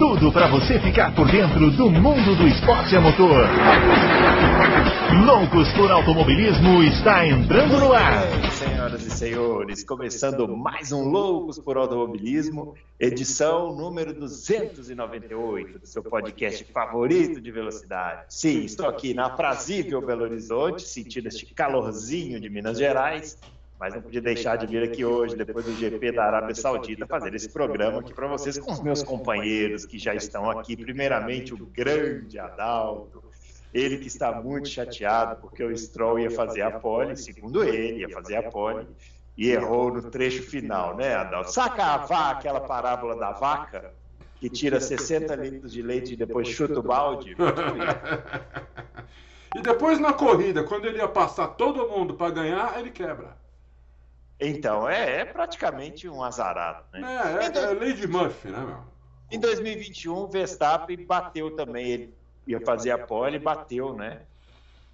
tudo para você ficar por dentro do mundo do esporte a motor. Loucos por Automobilismo está entrando no ar. Senhoras e senhores, começando mais um Loucos por Automobilismo, edição número 298 do seu podcast favorito de velocidade. Sim, estou aqui na aprazível Belo Horizonte, sentindo este calorzinho de Minas Gerais, mas não podia deixar de vir aqui hoje, depois do GP da Arábia Saudita, fazer esse programa aqui para vocês com os meus companheiros que já estão aqui. Primeiramente, o grande Adalto, ele que está muito chateado porque o Stroll ia fazer a pole, segundo ele, ia fazer a pole, e errou no trecho final, né, Adalto? Saca a vaca, aquela parábola da vaca, que tira 60 litros de leite e depois chuta o balde? E depois na corrida, quando ele ia passar todo mundo para ganhar, ele quebra. Então, é, é praticamente um azarado. Né? É, é, é de Murphy, né, meu? Em 2021, o Verstappen bateu também. Ele ia fazer a pole e bateu, né?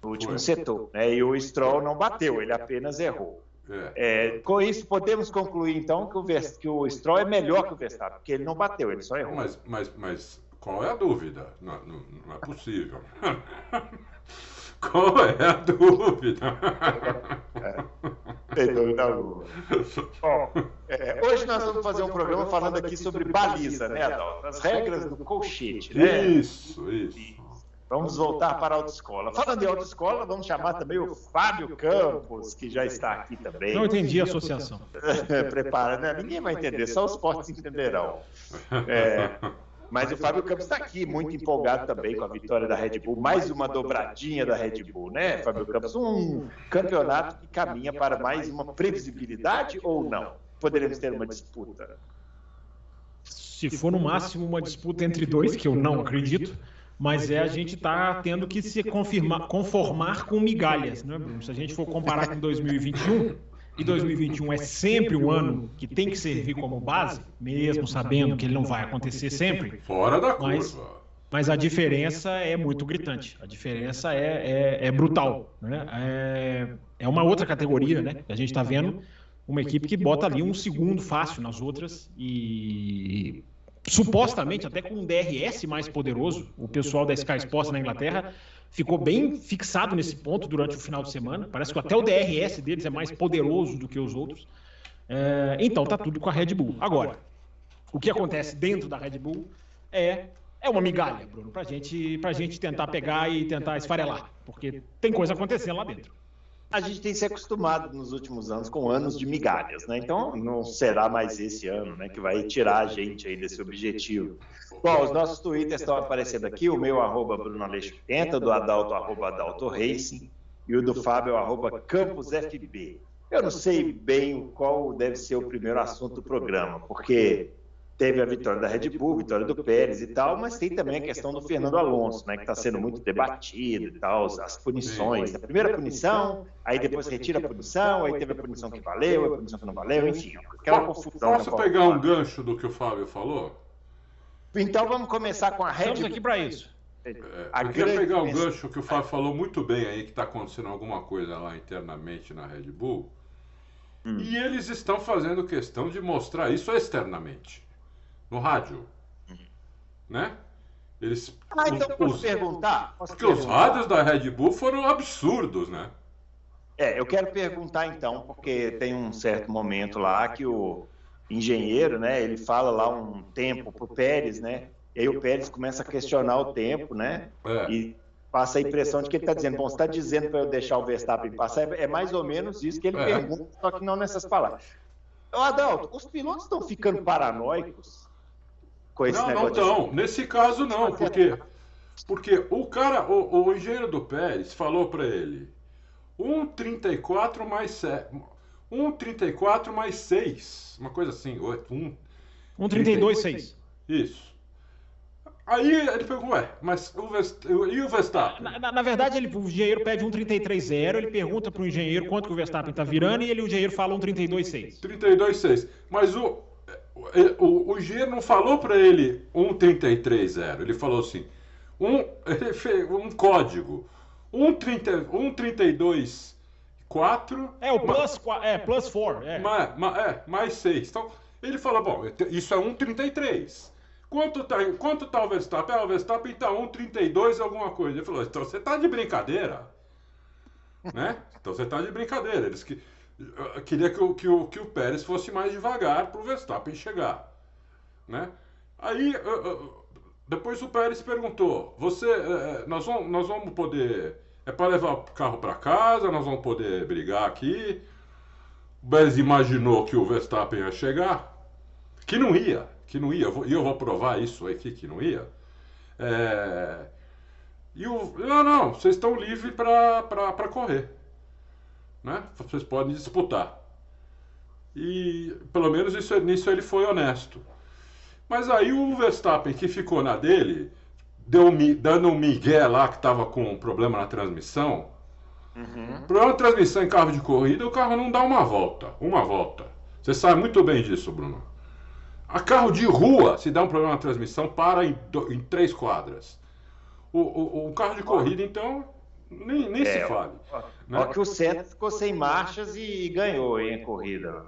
No último Foi. setor. Né? E o Stroll não bateu, ele apenas errou. É. É, com isso, podemos concluir então que o, que o Stroll é melhor que o Verstappen, porque ele não bateu, ele só errou. Mas, mas, mas qual é a dúvida? Não, não, não é possível. Qual é a dúvida? É, tem dúvida alguma. Bom, é, hoje nós vamos fazer um programa falando aqui sobre baliza, né, Adalto? As regras do colchete, né? Isso, isso. Vamos voltar para a autoescola. Falando em autoescola, vamos chamar também o Fábio Campos, que já está aqui também. Não entendi a associação. Prepara, né? Ninguém vai entender, só os fortes entenderão. É, mas o Fábio Campos está aqui, muito empolgado também com a vitória da Red Bull, mais uma dobradinha da Red Bull, né, Fábio Campos? Um campeonato que caminha para mais uma previsibilidade ou não? Poderemos ter uma disputa? Se for no máximo uma disputa entre dois, que eu não acredito, mas é a gente está tendo que se confirmar, conformar com migalhas, né, Bruno? Se a gente for comparar com 2021 e 2021 é sempre o ano que tem que servir como base, mesmo sabendo que ele não vai acontecer sempre. Fora da curva. Mas, mas a diferença é muito gritante. A diferença é, é, é brutal. Né? É, é uma outra categoria, né? A gente está vendo uma equipe que bota ali um segundo fácil nas outras e supostamente até com um DRS mais poderoso. O pessoal da Sky Sports na Inglaterra ficou bem fixado nesse ponto durante o final de semana. Parece que até o DRS deles é mais poderoso do que os outros. É, então tá tudo com a Red Bull. Agora, o que acontece dentro da Red Bull é, é uma migalha, Bruno, pra gente, pra gente tentar pegar e tentar esfarelar. Porque tem coisa acontecendo lá dentro a gente tem se acostumado nos últimos anos com anos de migalhas, né? Então não será mais esse ano, né, que vai tirar a gente aí desse objetivo. Bom, os nossos twitters estão aparecendo aqui, o meu arroba Bruno Aleixo 80, do Adalto arroba Adalto Racing e o do Fábio arroba Campos FB. Eu não sei bem qual deve ser o primeiro assunto do programa, porque teve a vitória da Red Bull, vitória do Pérez e tal, mas tem também a questão do Fernando Alonso, né, que está sendo muito debatido e tal, as punições. A primeira punição, aí depois retira a punição, aí teve a punição que valeu, a punição que não valeu, enfim, aquela confusão. Posso pegar um gancho do que o Fábio falou? Então vamos começar com a Red Bull. Estamos aqui para isso. É, eu queria pegar o gancho que o Fábio falou muito bem aí, que está acontecendo alguma coisa lá internamente na Red Bull. Hum. E eles estão fazendo questão de mostrar isso externamente no rádio. Uhum. Né? Eles, ah, então posso os, perguntar? Posso porque perguntar? os rádios da Red Bull foram absurdos, né? É, eu quero perguntar então, porque tem um certo momento lá que o engenheiro, né, ele fala lá um tempo pro Pérez, né? E aí o Pérez começa a questionar o tempo, né? É. E passa a impressão de que ele está dizendo, bom, você está dizendo para eu deixar o Verstappen passar, é mais ou menos isso que ele é. pergunta, só que não nessas palavras. Adalto, os pilotos estão ficando paranoicos com esse não, negócio. Não, não, nesse caso não, porque, porque o cara, o, o engenheiro do Pérez falou para ele, 1,34 mais 7, 1,34 mais 6, uma coisa assim, 1,32,6. Isso. Aí ele perguntou, ué, mas o Vest... e o Verstappen? Na, na, na verdade, ele, o engenheiro pede 1,33,0, ele pergunta para o engenheiro quanto que o Verstappen está virando e ele, o engenheiro fala 1,32,6. 32,6. Mas o, o, o G não falou para ele 133.0, ele falou assim, um, ele fez um código, 1,32 4. É, o plus, é, plus 4. É. É, mais 6. Então, ele falou: bom, isso é 1,33. Quanto tá, quanto tá o Verstappen? Ah, o Verstappen tá 1,32 alguma coisa. Ele falou: então você tá de brincadeira. né? Então você tá de brincadeira. Eles que, queria que o, que, o, que o Pérez fosse mais devagar para o Verstappen chegar. Né? Aí, depois o Pérez perguntou: você, é, nós, vamos, nós vamos poder é para levar o carro para casa, nós vamos poder brigar aqui. O Pérez imaginou que o Verstappen ia chegar, que não ia, que não ia, e eu vou provar isso aqui, que não ia. É... E o. Não, não, vocês estão livres para correr. Né? Vocês podem disputar. E pelo menos isso, nisso ele foi honesto. Mas aí o Verstappen, que ficou na dele, deu, dando um migué lá que estava com um problema na transmissão. Uhum. Problema na transmissão em carro de corrida, o carro não dá uma volta. Uma volta. Você sabe muito bem disso, Bruno. A carro de rua, se dá um problema na transmissão, para em, em três quadras. O, o, o, carro de corrida, então, nem, nem é, se fale. Ó, né? ó que o Senna ficou sem marchas e ganhou a corrida.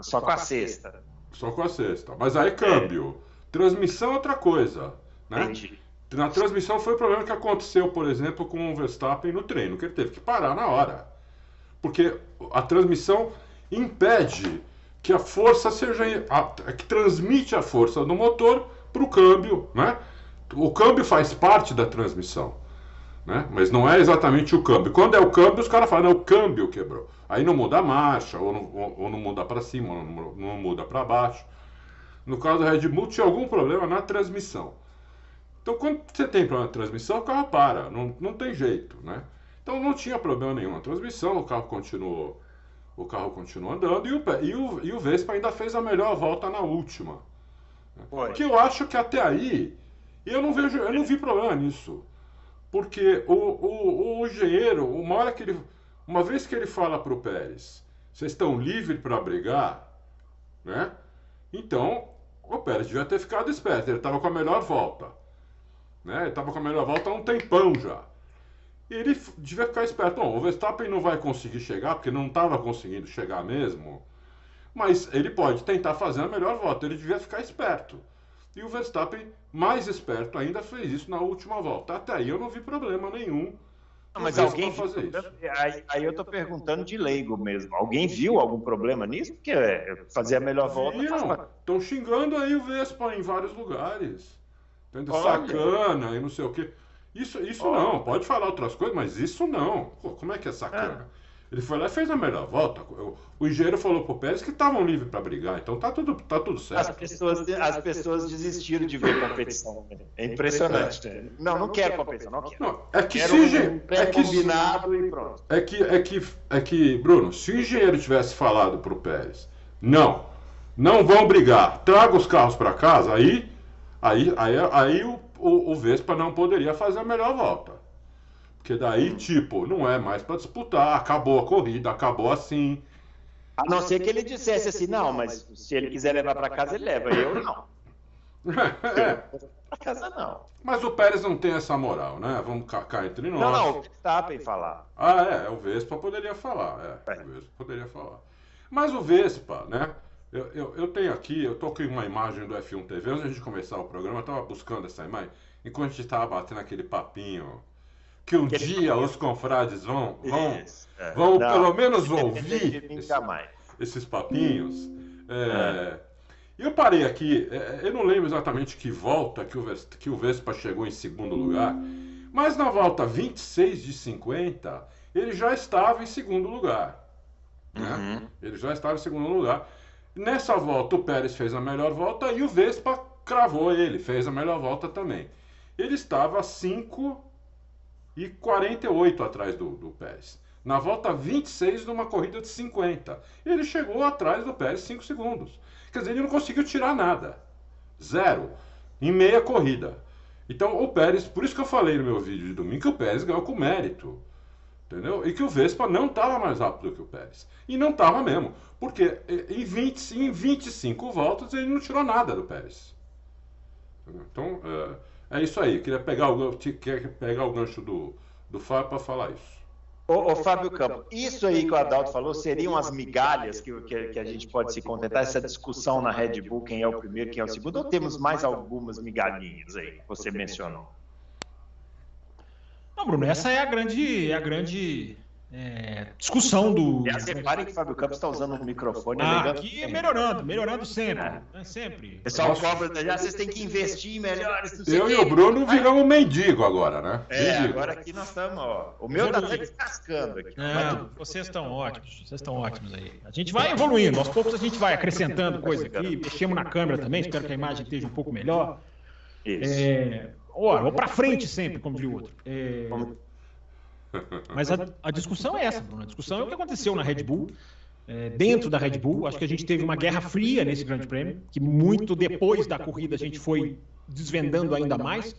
Só com a sexta. Só com a sexta. Mas aí câmbio. É. Transmissão é outra coisa. Né? Entendi. Na transmissão foi o problema que aconteceu, por exemplo, com o Verstappen no treino, que ele teve que parar na hora. Porque a transmissão impede que a força seja. A, que transmite a força do motor para o câmbio. Né? O câmbio faz parte da transmissão. Né? Mas não é exatamente o câmbio. Quando é o câmbio, os caras falam, não, o câmbio quebrou. Aí não muda a marcha, ou não, ou, ou não muda para cima, ou não, não muda para baixo. No caso da Red Bull, tinha algum problema na transmissão. Então, quando você tem problema de transmissão, o carro para, não, não tem jeito, né? Então, não tinha problema nenhum na transmissão, o carro continuou, o carro continuou andando e o, e o, e o Vespa ainda fez a melhor volta na última. Né? Que eu acho que até aí, eu não vejo, eu não vi problema nisso. Porque o, o, o engenheiro, uma hora que ele, uma vez que ele fala para o Pérez, vocês estão livres para brigar, né? Então, o Pérez devia ter ficado esperto, ele estava com a melhor volta. Né? Ele estava com a melhor volta há um tempão já. E ele devia ficar esperto. Bom, o Verstappen não vai conseguir chegar, porque não estava conseguindo chegar mesmo. Mas ele pode tentar fazer a melhor volta. Ele devia ficar esperto. E o Verstappen, mais esperto ainda, fez isso na última volta. Até aí eu não vi problema nenhum. Não, mas alguém fazer isso. Aí, aí eu estou perguntando de leigo mesmo. Alguém viu algum problema nisso? Porque é, fazer a melhor volta. Estão xingando aí o Vespa em vários lugares. Tendo sacana e não sei o quê. Isso, isso não, pode falar outras coisas, mas isso não. Pô, como é que é sacana? É. Ele foi lá e fez a melhor volta. O engenheiro falou pro Pérez que estavam livres para brigar, então tá tudo, tá tudo certo. As pessoas, as pessoas desistiram de ver competição. É impressionante. Né? Não, não quero competição, não quero. Não, é que quero se um é que, combinado e pronto. É que, é que, é que, Bruno, se o engenheiro tivesse falado pro Pérez, não, não vão brigar, traga os carros para casa, aí Aí, aí, aí o, o, o Vespa não poderia fazer a melhor volta. Porque daí, tipo, não é mais para disputar, acabou a corrida, acabou assim. A não ser que ele dissesse assim, não, mas se ele quiser levar para casa, ele leva. Eu não. é. Pra casa não. Mas o Pérez não tem essa moral, né? Vamos cá entre nós. Não, não, o Verstappen falar. Ah, é, o Vespa poderia falar, é, é. O Vespa poderia falar. Mas o Vespa, né? Eu, eu, eu, tenho aqui, eu tô com uma imagem do F1 TV. Antes de começar o programa, eu estava buscando essa imagem. Enquanto a gente estava batendo aquele papinho. Que um Aquele dia os confrades vão, vão, é. vão Não, pelo menos ouvir esse, esses papinhos. É, é. Eu parei aqui, é, eu não lembro exatamente que volta que o, que o Vespa chegou em segundo lugar, mas na volta 26 de 50, ele já estava em segundo lugar. Né? Uhum. Ele já estava em segundo lugar. Nessa volta, o Pérez fez a melhor volta e o Vespa cravou ele, fez a melhor volta também. Ele estava 5 e 48 atrás do, do Pérez. Na volta 26 de uma corrida de 50. Ele chegou atrás do Pérez 5 segundos. Quer dizer, ele não conseguiu tirar nada. Zero. Em meia corrida. Então o Pérez, por isso que eu falei no meu vídeo de domingo, que o Pérez ganhou com mérito. Entendeu? E que o Vespa não estava mais rápido que o Pérez. E não estava mesmo. Porque em, 20, em 25 voltas ele não tirou nada do Pérez. Então, é, é, isso aí. Eu queria pegar o, queria pegar o gancho do, do Fábio para falar isso. Ô, ô, Fábio Campos, isso aí que o Adalto falou seriam as migalhas que, que, que, a gente pode se contentar, essa discussão na Red Bull, quem é o primeiro, quem é o segundo, ou temos mais algumas migalhinhas aí que você mencionou? Não, Bruno, essa é a grande, é a grande é, discussão do. Aliás, reparem que o Fábio Campos está usando um microfone. Ah, aqui é melhorando, melhorando sempre. É. Né, sempre. Pessoal cobra, já vocês têm que investir melhor. Eu e o Bruno viramos mendigo agora, né? É, mendigo. agora aqui nós estamos, ó. O meu está até descascando aqui. Não, vocês estão ótimos, vocês estão ótimos aí. A gente vai evoluindo, aos poucos a gente vai acrescentando coisa aqui, mexemos na câmera também, espero que a imagem esteja um pouco melhor. Isso. É, ó, vou para frente sempre, como diria o outro. É, mas a, a, discussão é essa, Bruno. A discussão é o que aconteceu na Red Bull. É, dentro da Red Bull, acho que a gente teve uma guerra fria nesse Grande Prêmio, que muito depois da corrida a gente foi desvendando ainda mais.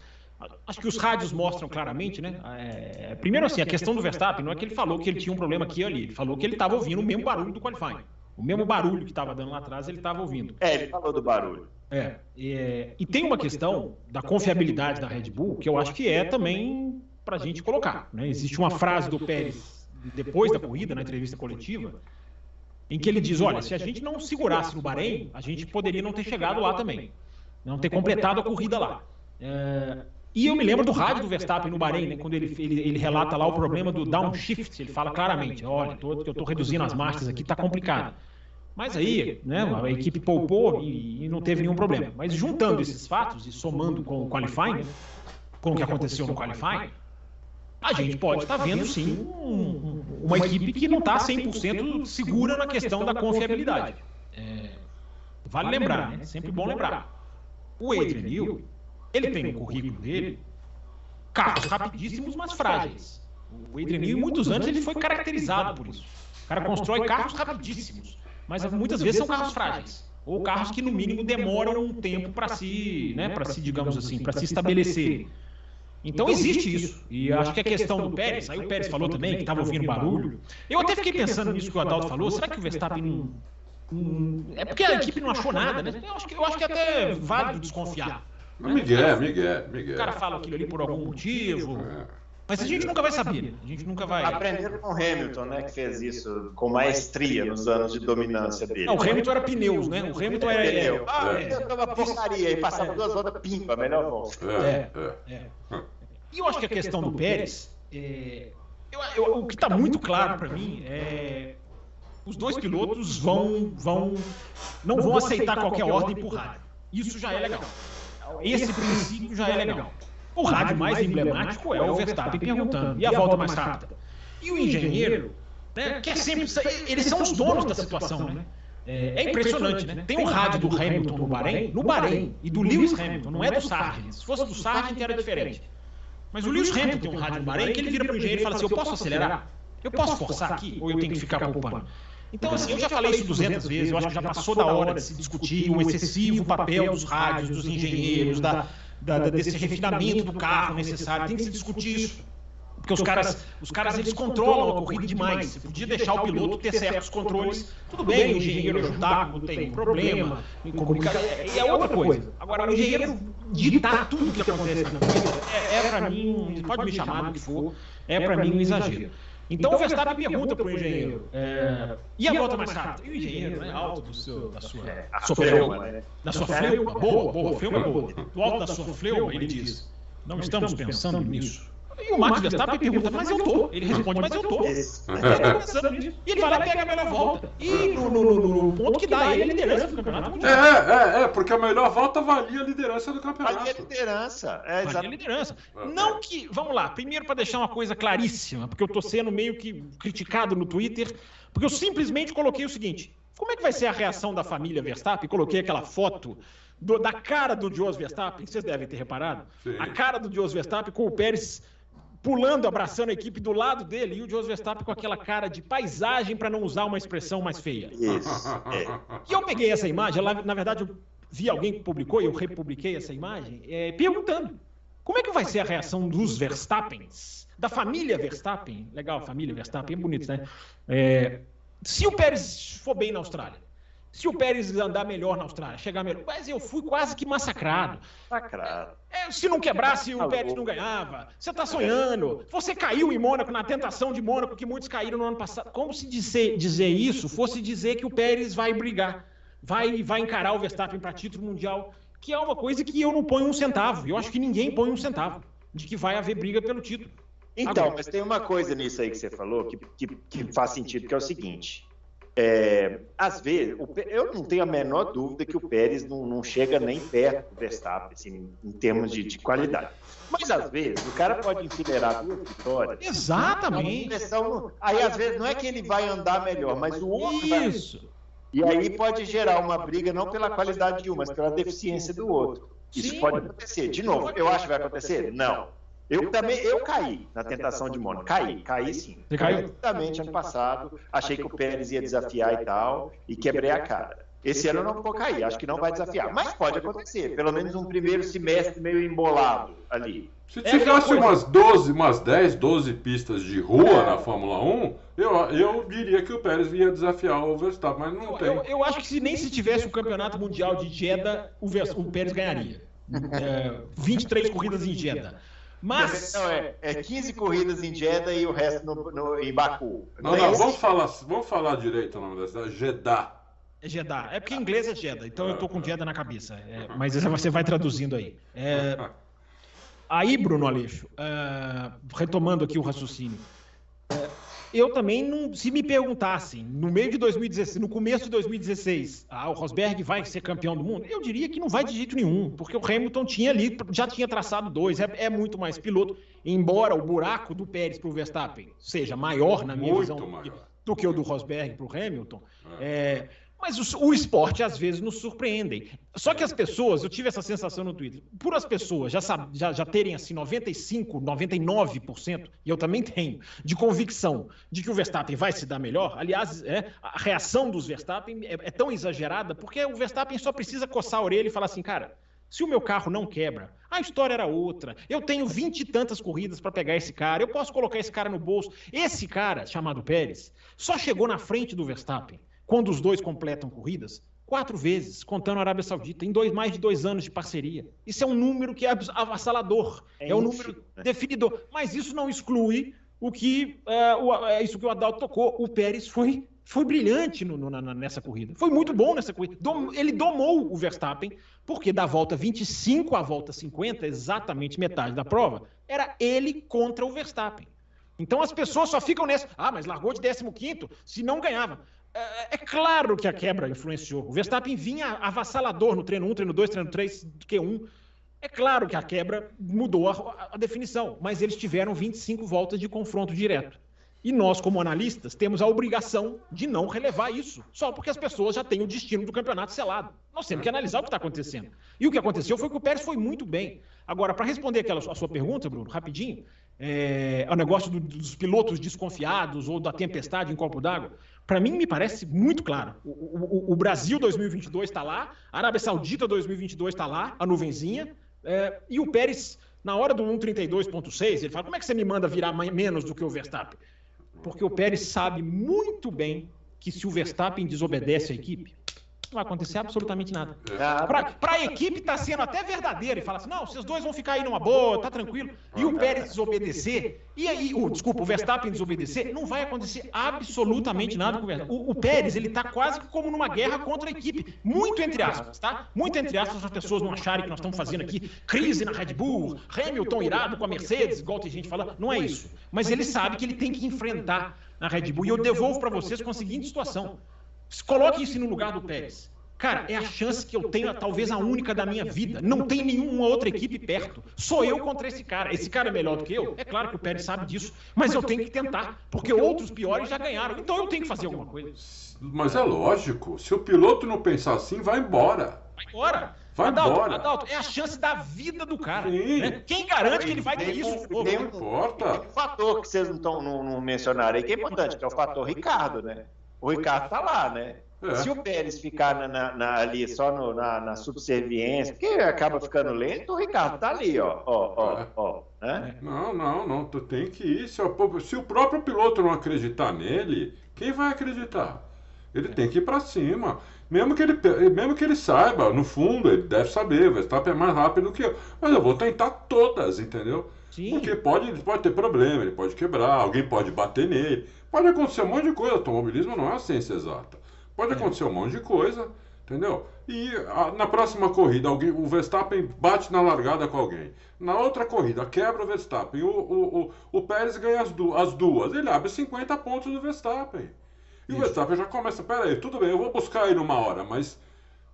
Acho que os rádios mostram claramente, né? É, primeiro, assim, a questão do Verstappen não é que ele falou que ele tinha um problema aqui e ali. Ele falou que ele estava ouvindo o mesmo barulho do qualifying. O mesmo barulho que estava dando lá atrás, ele estava ouvindo. É, ele falou do barulho. É, é, e tem uma questão da confiabilidade da Red Bull que eu acho que é também para a gente colocar. Né? Existe uma frase do Pérez depois da corrida, na entrevista coletiva, em que ele diz: olha, se a gente não segurasse no Bahrein, a gente poderia não ter chegado lá também, não ter completado a corrida lá. É... E eu me lembro do rádio do Verstappen no Bahrein, né, quando ele, ele, ele, relata lá o problema do downshift. Ele fala claramente: olha, tô, eu estou reduzindo as marchas aqui, está complicado. Mas aí, né, a equipe poupou e, e, não teve nenhum problema. Mas juntando esses fatos e somando com o qualifying, com o que aconteceu no qualifying, a gente pode estar tá vendo sim um, uma equipe que não está 100% segura na questão da confiabilidade. É, vale lembrar, né? Sempre bom lembrar. O Adrian Hill, ele tem no currículo dele carros rapidíssimos, mas frágeis. O Adrian em muitos anos, ele foi caracterizado por isso. O cara constrói carros rapidíssimos, mas muitas vezes são carros frágeis. Ou carros que, no mínimo, demoram um tempo para se, né, para se, digamos assim, para se estabelecerem. Então, então existe isso. E acho que a questão do Pérez, aí o Pérez falou também que estava ouvindo barulho. Eu até fiquei pensando nisso que o Adalto falou. Será que o Verstappen não. é porque a equipe não achou nada, né? Eu acho que, eu acho que até é válido desconfiar. Né? Miguel, Miguel, Miguel. O cara fala aquilo ali por algum motivo. É. Mas a gente nunca vai saber. A gente nunca vai. Aprenderam com o Hamilton, né? Que fez isso com maestria nos anos de dominância dele. Não, o Hamilton era pneus, né? O Hamilton era. Pneu. Ah, é. uma porcaria e passava duas voltas, pimpa, melhor volta. É, é. é. E eu acho que a questão do Pérez, é, eu, eu, o que está muito claro para mim é os dois pilotos vão, vão, não vão aceitar qualquer ordem por rádio. Isso já é legal. Esse princípio já é legal. O rádio mais emblemático é o Verstappen perguntando, e a volta mais rápida? E o engenheiro, né, que é sempre, eles são os donos da situação, né? É, é, impressionante, né? Tem o rádio do Hamilton no Bahrein, no Bahrein, e do Lewis Hamilton, não é do Sargent. Se fosse do Sargent, era diferente. Mas o Lewis Hamilton tem um rádio no Bahrein que ele vira para o engenheiro e fala assim: eu posso acelerar? Eu posso forçar aqui? Ou eu tenho que ficar poupando? Então, assim, eu já falei isso 200 vezes, eu acho que já passou da hora de se discutir o excessivo papel dos rádios, dos engenheiros, da, da, desse refinamento do carro necessário. Tem que se discutir isso. Porque os caras, os caras eles controlam a corrida demais. Você podia deixar o piloto ter certos controles. Tudo bem, o engenheiro ajudar quando tem problema, comunicar. E é outra coisa. Agora, o engenheiro ditar tudo o que acontece na corrida é, é para mim, pode me chamar do que for, é para mim um exagero. Então, então o Verstappen pergunta para o engenheiro: é, e a volta mais rápida? E o engenheiro, né, alto do seu, da sua, é, sua fleuma, né? da sua fleuma, boa, boa, fleuma boa. Do alto da sua fleuma, ele diz: não estamos pensando nisso. E o Max Verstappen pergunta, mas eu tô. Ele responde, mas eu tô. E ele vai lá e pega a melhor volta. E no, no, no ponto que dá ele a liderança do campeonato. É, é, é, porque a melhor volta valia a liderança do campeonato. Valia a liderança. É, valia a liderança. Não que, vamos lá, primeiro para deixar uma coisa claríssima, porque eu tô sendo meio que criticado no Twitter, porque eu simplesmente coloquei o seguinte: como é que vai ser a reação da família Verstappen? Coloquei aquela foto do, da cara do Jos Verstappen, vocês devem ter reparado. Sim. A cara do Jos Verstappen com o Pérez pulando, abraçando a equipe do lado dele, e o Jos Verstappen com aquela cara de paisagem, para não usar uma expressão mais feia. Isso. É. E eu peguei essa imagem, na verdade, eu vi alguém que publicou, e eu republiquei essa imagem, é, perguntando: como é que vai ser a reação dos Verstappens, da família Verstappen? Legal, família Verstappen, é bonito, né? É, se o Pérez for bem na Austrália, se o Pérez andar melhor na Austrália, chegar melhor. Mas eu fui quase que massacrado. Massacrado. É, se não quebrasse, o Pérez não ganhava. Você tá sonhando. Você caiu em Mônaco, na tentação de Mônaco, que muitos caíram no ano passado. Como se dizer, dizer isso fosse dizer que o Pérez vai brigar, vai, vai encarar o Verstappen para título mundial, que é uma coisa que eu não ponho um centavo. Eu acho que ninguém põe um centavo de que vai haver briga pelo título. Então, Agora, mas tem uma coisa nisso aí que você falou que, que, que faz sentido, que é o seguinte. É, às vezes, eu não tenho a menor dúvida que o Pérez não, não chega nem perto do Verstappen, assim, em termos de, de, qualidade. Mas às vezes o cara pode enfileirar duas vitórias. Exatamente. aí às vezes não é que ele vai andar melhor, mas o outro Isso. Vai... E aí pode gerar uma briga não pela qualidade de um, mas pela deficiência do outro. Isso Sim. pode acontecer. De novo, eu acho que vai acontecer? Não. Eu também, eu caí na tentação de Mônaco. Caí, caí sim. Você caiu? Exatamente ano passado. Achei que o Pérez ia desafiar e tal, e quebrei a cara. Esse ano eu não vou cair, acho que não vai desafiar. Mas pode acontecer, pelo menos um primeiro semestre meio embolado ali. Se tivesse umas 12, umas 10, 12 pistas de rua é. na Fórmula 1, eu, eu diria que o Pérez ia desafiar o Verstappen, mas não eu, tem. Eu, eu, acho que se nem se tivesse o campeonato mundial de Jeddah, o, o Pérez ganharia. É, 23 corridas em Jeddah. Mas. Não, é, é 15 corridas em Jeddah e o resto no, no em Baku. Não, não, vamos falar, vamos falar direito o nome da cidade. Jeddah. É Jeddah. É porque em inglês é Jeddah, então eu tô com Jeddah na cabeça. É, mas você vai traduzindo aí. É, aí, Bruno Aleixo, uh, retomando aqui o raciocínio. Eu também não. Se me perguntassem, no meio de 2016, no começo de 2016, ah, o Rosberg vai ser campeão do mundo, eu diria que não vai de jeito nenhum, porque o Hamilton tinha ali, já tinha traçado dois, é, é muito mais piloto, embora o buraco do Pérez para o Verstappen seja maior, na minha muito visão, maior. do que o do Rosberg para o Hamilton. É. É, mas o, o, esporte às vezes nos surpreende. Só que as pessoas, eu tive essa sensação no Twitter, por as pessoas já, já, já terem assim 95, 99%, e eu também tenho, de convicção de que o Verstappen vai se dar melhor. Aliás, é, a reação dos Verstappen é, é tão exagerada porque o Verstappen só precisa coçar a orelha e falar assim, cara, se o meu carro não quebra, a história era outra. Eu tenho vinte e tantas corridas para pegar esse cara, eu posso colocar esse cara no bolso. Esse cara, chamado Pérez, só chegou na frente do Verstappen quando os dois completam corridas? Quatro vezes, contando a Arábia Saudita, em dois, mais de dois anos de parceria. Isso é um número que é avassalador, é, é um número né? definidor. Mas isso não exclui o que é, o, é isso que o Adalto tocou. O Pérez foi, foi brilhante no, no, na, nessa corrida. Foi muito bom nessa corrida. Dom, ele domou o Verstappen, porque da volta 25 à volta 50, exatamente metade da prova, era ele contra o Verstappen. Então as pessoas só ficam nessa. Ah, mas largou de 15, se não ganhava. É, é, claro que a quebra influenciou. O Verstappen vinha avassalador no treino 1, treino 2, treino 3, Q1. É claro que a quebra mudou a, a, definição, mas eles tiveram 25 voltas de confronto direto. E nós, como analistas, temos a obrigação de não relevar isso, só porque as pessoas já têm o destino do campeonato selado. Nós temos que analisar o que está acontecendo. E o que aconteceu foi que o Pérez foi muito bem. Agora, para responder aquela a sua pergunta, Bruno, rapidinho, é, o negócio do, dos pilotos desconfiados ou da tempestade em copo d'água, para mim me parece muito claro. O, o, o Brasil 2022 está lá, a Arábia Saudita 2022 está lá, a nuvenzinha, é, e o Pérez, na hora do 1,32,6, ele fala: como é que você me manda virar menos do que o Verstappen? Porque o Pérez sabe muito bem que se o Verstappen desobedece à equipe, não vai acontecer absolutamente nada. Para a equipe está sendo até verdadeira e fala assim: não, vocês dois vão ficar aí numa boa, tá tranquilo. E o Pérez desobedecer, e aí, o, desculpa, o Verstappen desobedecer, não vai acontecer absolutamente nada com o Verstappen. O, o Pérez, ele está quase como numa guerra contra a equipe. Muito entre aspas, tá? Muito entre aspas, para as pessoas não acharem que nós estamos fazendo aqui crise na Red Bull, Hamilton irado com a Mercedes, igual tem gente falando. Não é isso. Mas ele sabe que ele tem que enfrentar na Red Bull. E eu devolvo para vocês com a seguinte situação. Coloque isso no lugar do Pérez. Cara, é a chance que eu tenho, talvez a única da minha vida. Não tem nenhuma outra equipe perto. Sou eu contra esse cara. Esse cara é melhor do que eu? É claro que o Pérez sabe disso, mas eu tenho que tentar, porque outros piores já ganharam. Então eu tenho que fazer alguma coisa. Mas é lógico. Se o piloto não pensar assim, vai embora. Vai embora. Vai Adalto, embora. Adalto, é a chance da vida do cara. Né? Quem garante que ele vai ter isso? Tem, um, tem um fator que vocês não, tão, não, não mencionaram aí, que é importante, que é o fator Ricardo, né? O Ricardo tá lá, né? É. Se o Pérez ficar na, na, na, ali só no, na, subserviência, que acaba ficando lento, o Ricardo tá ali, ó, ó, ó, ó né? Não, não, não, tu tem que ir. Se o, se o próprio piloto não acreditar nele, quem vai acreditar? Ele tem que ir para cima. Mesmo que, ele, mesmo que ele saiba, no fundo, ele deve saber, o Verstappen é mais rápido que eu. Mas eu vou tentar todas, entendeu? Sim. Porque pode, pode ter problema, ele pode quebrar, alguém pode bater nele. Pode acontecer um monte de coisa. Automobilismo não é uma ciência exata. Pode é. acontecer um monte de coisa, entendeu? E a, na próxima corrida, alguém, o Verstappen bate na largada com alguém. Na outra corrida, quebra o Verstappen. O, o, o, o Pérez ganha as, du as duas. Ele abre 50 pontos do Verstappen. E Isso. o Verstappen já começa, peraí, tudo bem, eu vou buscar aí numa hora, mas,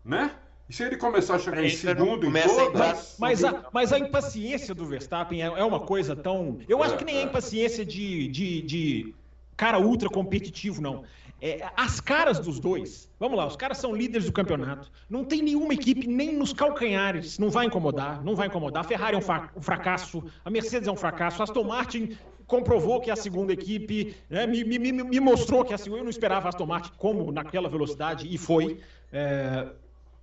né? E se ele começar a chegar em segundo em todas... Mas a, mas a impaciência do Verstappen é, é uma coisa tão... Eu acho que nem a impaciência de, de, de cara ultra competitivo, não. É, as caras dos dois, vamos lá, os caras são líderes do campeonato. Não tem nenhuma equipe nem nos calcanhares, não vai incomodar, não vai incomodar. A Ferrari é um, um fracasso, a Mercedes é um fracasso, a Aston Martin comprovou que é a segunda equipe, né, me, me, me, mostrou que é a segunda. Eu não esperava a Aston Martin como naquela velocidade e foi. É,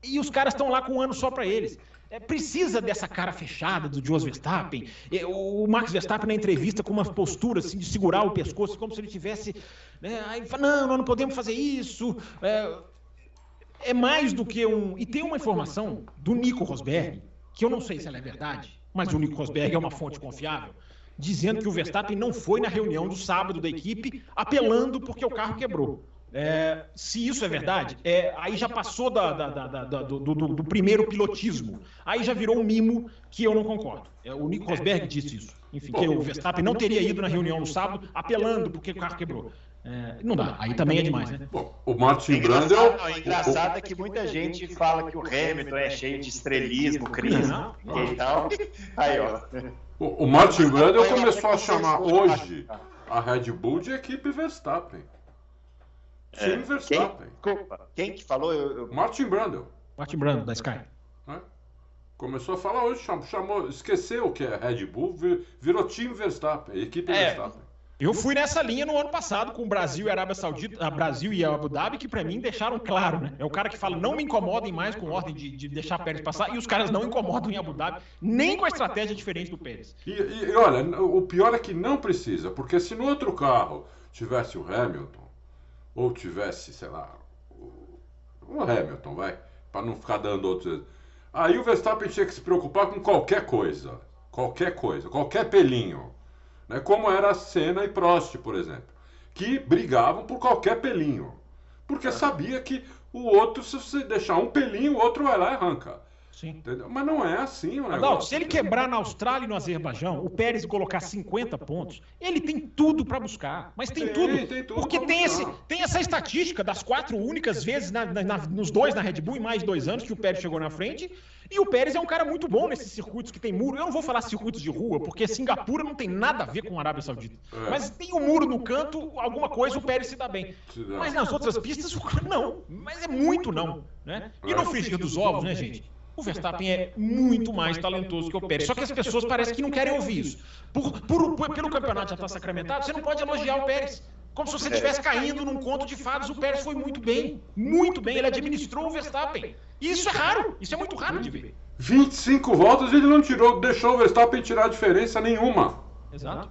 e os caras estão lá com um ano só para eles. É, precisa dessa cara fechada do Jos Verstappen. É, o Max Verstappen na entrevista com uma postura assim de segurar o pescoço, como se ele tivesse. Né, aí fala, não, nós não podemos fazer isso. É, é mais do que um. E tem uma informação do Nico Rosberg, que eu não sei se ela é verdade, mas o Nico Rosberg é uma fonte confiável dizendo que o Verstappen não foi na reunião do sábado da equipe, apelando porque o carro quebrou. É, se isso é verdade, é, aí já passou da, da, da, do, do, do, primeiro pilotismo. Aí já virou um mimo que eu não concordo. É, o Nico Rosberg disse isso. Enfim, que o Verstappen não teria ido na reunião no sábado apelando porque o carro quebrou. É, não dá, aí também é demais, né? Bom, o Martin Brandel. O engraçado é que muita gente fala que o Hamilton é cheio de estrelismo, crise e tal. Aí, ó. O, o Martin Brandel começou a chamar hoje a Red Bull de equipe Verstappen. Time é, Verstappen. Quem, quem que falou? Eu, eu... Martin Brandel. Martin Brandel, da Sky. É? Começou a falar hoje, chamou, chamou, esqueceu o que é Red Bull, virou time Verstappen, equipe é, Verstappen. Eu fui nessa linha no ano passado com o Brasil e a Arábia Saudita, a Brasil e a Abu Dhabi, que para mim deixaram claro, né? É o cara que fala, não me incomodem mais com ordem de, de deixar Pérez passar, e os caras não incomodam em Abu Dhabi, nem com a estratégia diferente do Pérez. E, e olha, o pior é que não precisa, porque se no outro carro tivesse o Hamilton, ou tivesse, sei lá, o Hamilton, vai, para não ficar dando outros. Aí o Verstappen tinha que se preocupar com qualquer coisa, qualquer coisa, qualquer pelinho, né? Como era a Senna e Prost, por exemplo, que brigavam por qualquer pelinho, porque sabia que o outro, se você deixar um pelinho, o outro vai lá e arranca. Sim. Entendeu? Mas não é assim o negócio. se ele quebrar na Austrália e no Azerbaijão, o Pérez colocar 50 pontos, ele tem tudo para buscar. Mas tem, tem, tudo. tem tudo. Porque tem, esse, tem essa estatística das quatro únicas vezes na, na, nos dois na Red Bull em mais de dois anos que o Pérez chegou na frente. E o Pérez é um cara muito bom nesses circuitos que tem muro. Eu não vou falar circuitos de rua, porque Singapura não tem nada a ver com a Arábia Saudita. É. Mas tem um muro no canto, alguma coisa, o Pérez se dá bem. Mas nas outras pistas, não. Mas é muito não. Né? E no frigir dos ovos, né, gente? O Verstappen é muito mais talentoso que o Pérez. Só que as pessoas parecem que não querem ouvir isso. Por, por, por, pelo campeonato já estar sacramentado, você não pode elogiar o Pérez. Como se você estivesse caindo num conto de fadas. O Pérez foi muito bem. Muito bem. Ele administrou o Verstappen. E isso é raro. Isso é muito raro de ver. 25 voltas ele não tirou, deixou o Verstappen tirar diferença nenhuma. Exato.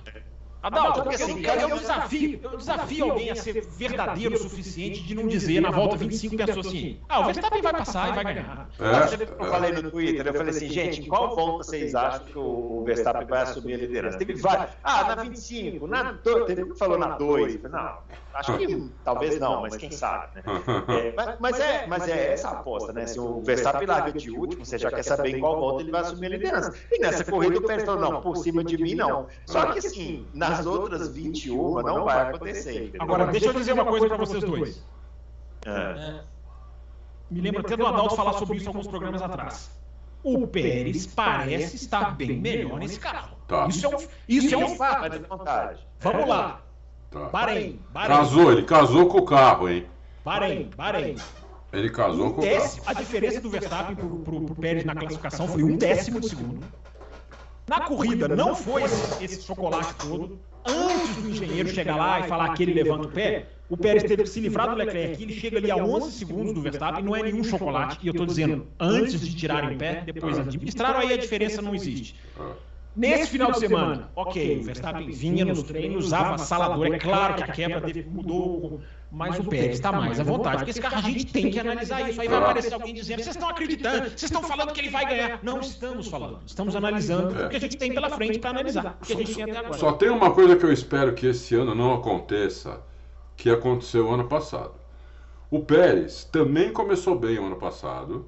Adalto, porque assim, eu, eu, desafio, eu desafio alguém a ser verdadeiro o suficiente de não dizer na volta 25 pessoas assim, ah, o Verstappen vai passar e vai ganhar. É, eu falei no Twitter, eu falei assim, gente, em qual volta vocês acham que o Verstappen vai assumir a liderança? Teve vários. Ah, na 25, na 2, teve um que falou na 2. Não, acho que talvez não, mas quem sabe, né? É, mas, mas, é, mas é essa aposta, né? Se o Verstappen larga de último, você já quer saber em qual volta ele vai assumir a liderança. E nessa corrida o Pérez falou, não, por cima de mim não. Só que assim, na nas outras 21 não vai acontecer. Entendeu? Agora, deixa eu dizer uma coisa para vocês dois. É. É, me lembro até do Adalto falar sobre isso alguns programas atrás. O Pérez parece estar bem melhor nesse carro. Tá. Isso é um, isso é um fato. Vamos lá. Tá. Bahrein, Bahrein. Casou, ele casou com o carro, hein? Bahrein, Bahrein. Ele casou um com décimo, o carro. A diferença do Verstappen pro, pro, pro Pérez na classificação foi um décimo de segundo. Na corrida não foi esse, chocolate todo. Antes do engenheiro chegar lá e falar que ele levanta o pé, o Pérez teve que se livrar do Leclerc. Ele chega ali a 11 segundos do Verstappen, não é nenhum chocolate. E eu estou dizendo, antes de tirarem o pé, depois administraram, aí a diferença não existe. Nesse final de semana, ok, o Verstappen vinha nos treinos, avassalador. É claro que a quebra mudou, mas o Pérez está mais à vontade. Porque esse carro a gente tem que analisar isso. Aí vai aparecer alguém dizendo: vocês estão acreditando, vocês estão falando que ele vai ganhar. Não estamos falando, estamos analisando o que a gente tem pela frente para analisar. O que a gente tem até agora. Só tem uma coisa que eu espero que esse ano não aconteça, que aconteceu ano passado. O Pérez também começou bem o ano passado.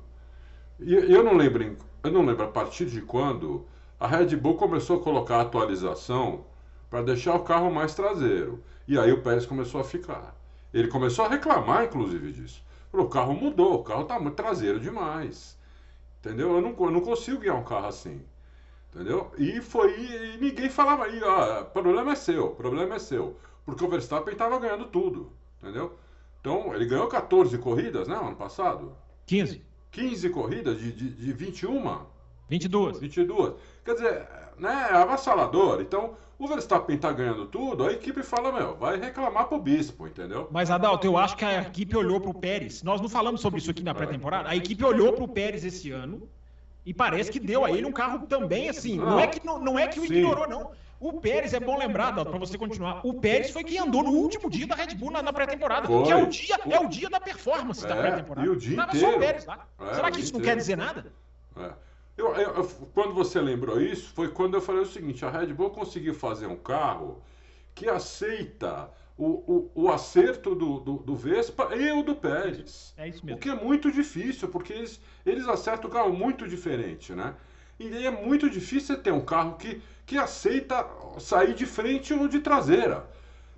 E eu não lembro, eu não lembro a partir de quando a Red Bull começou a colocar a atualização para deixar o carro mais traseiro. E aí o Pérez começou a ficar. Ele começou a reclamar, inclusive, disso. Falou, o carro mudou, o carro está muito traseiro demais. Entendeu? Eu não, eu não consigo guiar um carro assim. Entendeu? E foi. E ninguém falava aí, ó, problema é seu, problema é seu. Porque o Verstappen estava ganhando tudo. Entendeu? Então, ele ganhou 14 corridas, né, ano passado? 15. 15 corridas de, de, de 21? 22. 22. Quer dizer, né, é avassalador. Então, o Verstappen tá ganhando tudo, a equipe fala, meu, vai reclamar pro bispo, entendeu? Mas, Adalto, eu acho que a equipe olhou pro Pérez. Nós não falamos sobre isso aqui na pré-temporada. A equipe olhou pro Pérez esse ano e parece que deu a ele um carro também assim. Não, não é que não, não é que o ignorou, não. O Pérez, é bom lembrar, para você continuar, o Pérez foi quem andou no último dia da Red Bull na, na pré-temporada, que é o dia, é o dia da performance é, da pré-temporada. E o dia inteiro. só o Pérez lá. É, Será que isso não quer dizer nada? É. Eu, eu, eu, quando você lembrou isso, foi quando eu falei o seguinte: a Red Bull conseguiu fazer um carro que aceita o, o, o acerto do, do, do, Vespa e o do Pérez. É isso mesmo. O que é muito difícil, porque eles, eles acertam o carro muito diferente, né? E é muito difícil ter um carro que, que aceita sair de frente ou de traseira.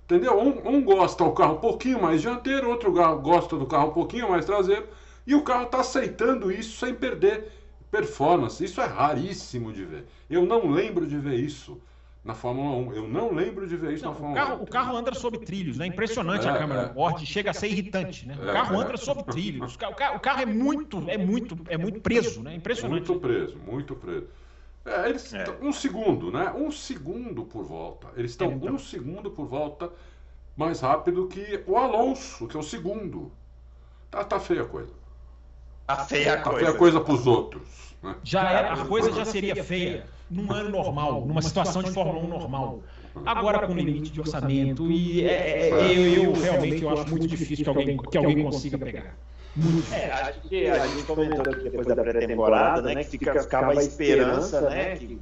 Entendeu? Um, um gosta do carro um pouquinho mais dianteiro, outro gosta do carro um pouquinho mais traseiro, e o carro está aceitando isso sem perder performance. Isso é raríssimo de ver. Eu não lembro de ver isso na Fórmula 1. Eu não lembro de ver isso não, na Fórmula o carro, 1. O carro anda sobre trilhos, né? Impressionante é, a câmera é. bordo, chega a ser irritante, né? O é, carro anda sobre trilhos. O carro, o carro, é muito, é muito, é muito preso, né? Impressionante. Muito preso, muito preso. É, eles é. um segundo, né? Um segundo por volta. Eles estão então. um segundo por volta mais rápido que o Alonso, que é o segundo. Tá, tá feia a coisa. Tá feia a coisa. Tá feia a coisa pros outros. Né? Já era, a coisa já seria feia num ano normal, numa situação de Fórmula 1 normal. Agora com limite de orçamento e é, é, eu, eu, realmente eu acho muito difícil que alguém, que alguém consiga pegar. É, acho que a gente comentou aqui depois da pré-temporada, né, que fica, ficava a esperança, né, que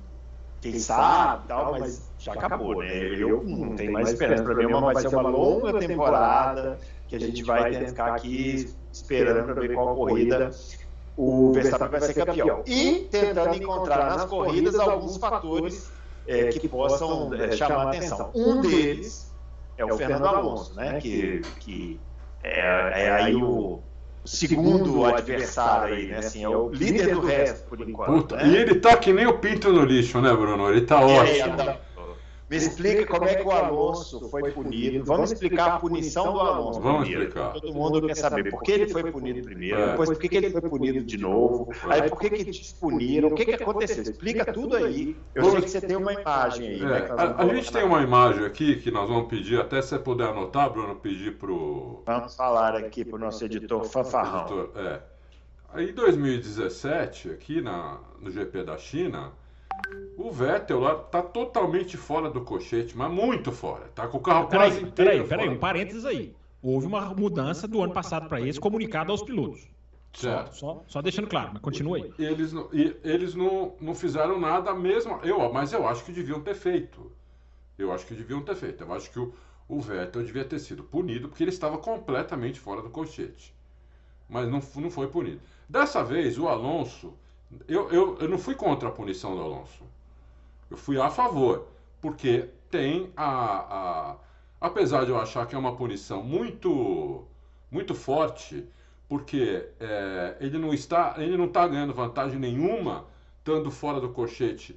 quem sabe tal, mas já acabou, né? Eu não tenho mais esperança. Para mim, uma, vai ser uma longa temporada que a gente vai ficar aqui esperando para ver qual corrida o Verstappen vai ser campeão. E tentando encontrar nas corridas alguns fatores é, que possam é, chamar a atenção. Um deles é o Fernando Alonso, né? Que, que é, é aí o segundo adversário aí, né? Assim, é o líder do resto, por enquanto. Puta, né? E ele tá que nem o pinto no lixo, né, Bruno? Ele tá ótimo. Me explica como é que o Alonso foi punido. Vamos explicar a punição do Alonso. Vamos explicar. Todo mundo quer saber por que ele foi punido primeiro, é. depois por que ele foi punido de novo, aí por que, que despuniram, o que, que aconteceu. Explica tudo aí. Eu sei que você tem uma imagem aí. É. Né, a, a gente tem uma imagem aqui que nós vamos pedir, até se você puder anotar, Bruno, pedir pro. Vamos falar aqui pro nosso editor Fanfarrão. Editor, é. Aí em 2017, aqui na, no GP da China o Vettel lá tá totalmente fora do cochete, mas muito fora. Tá com o carro peraí, quase inteiro. Peraí, peraí, um parênteses aí. Houve uma mudança do ano passado para esse comunicado aos pilotos. Certo. Só, só, só, deixando claro, mas continua aí. Eles, não, eles não, não fizeram nada mesmo. Eu, mas eu acho que deviam ter feito. Eu acho que deviam ter feito. Eu acho que o, o Vettel devia ter sido punido porque ele estava completamente fora do cochete. Mas não, não foi punido. Dessa vez, o Alonso eu, eu, eu não fui contra a punição do Alonso. Eu fui a favor. Porque tem a, a. Apesar de eu achar que é uma punição muito, muito forte, porque é, ele não está ele não está ganhando vantagem nenhuma estando fora do colchete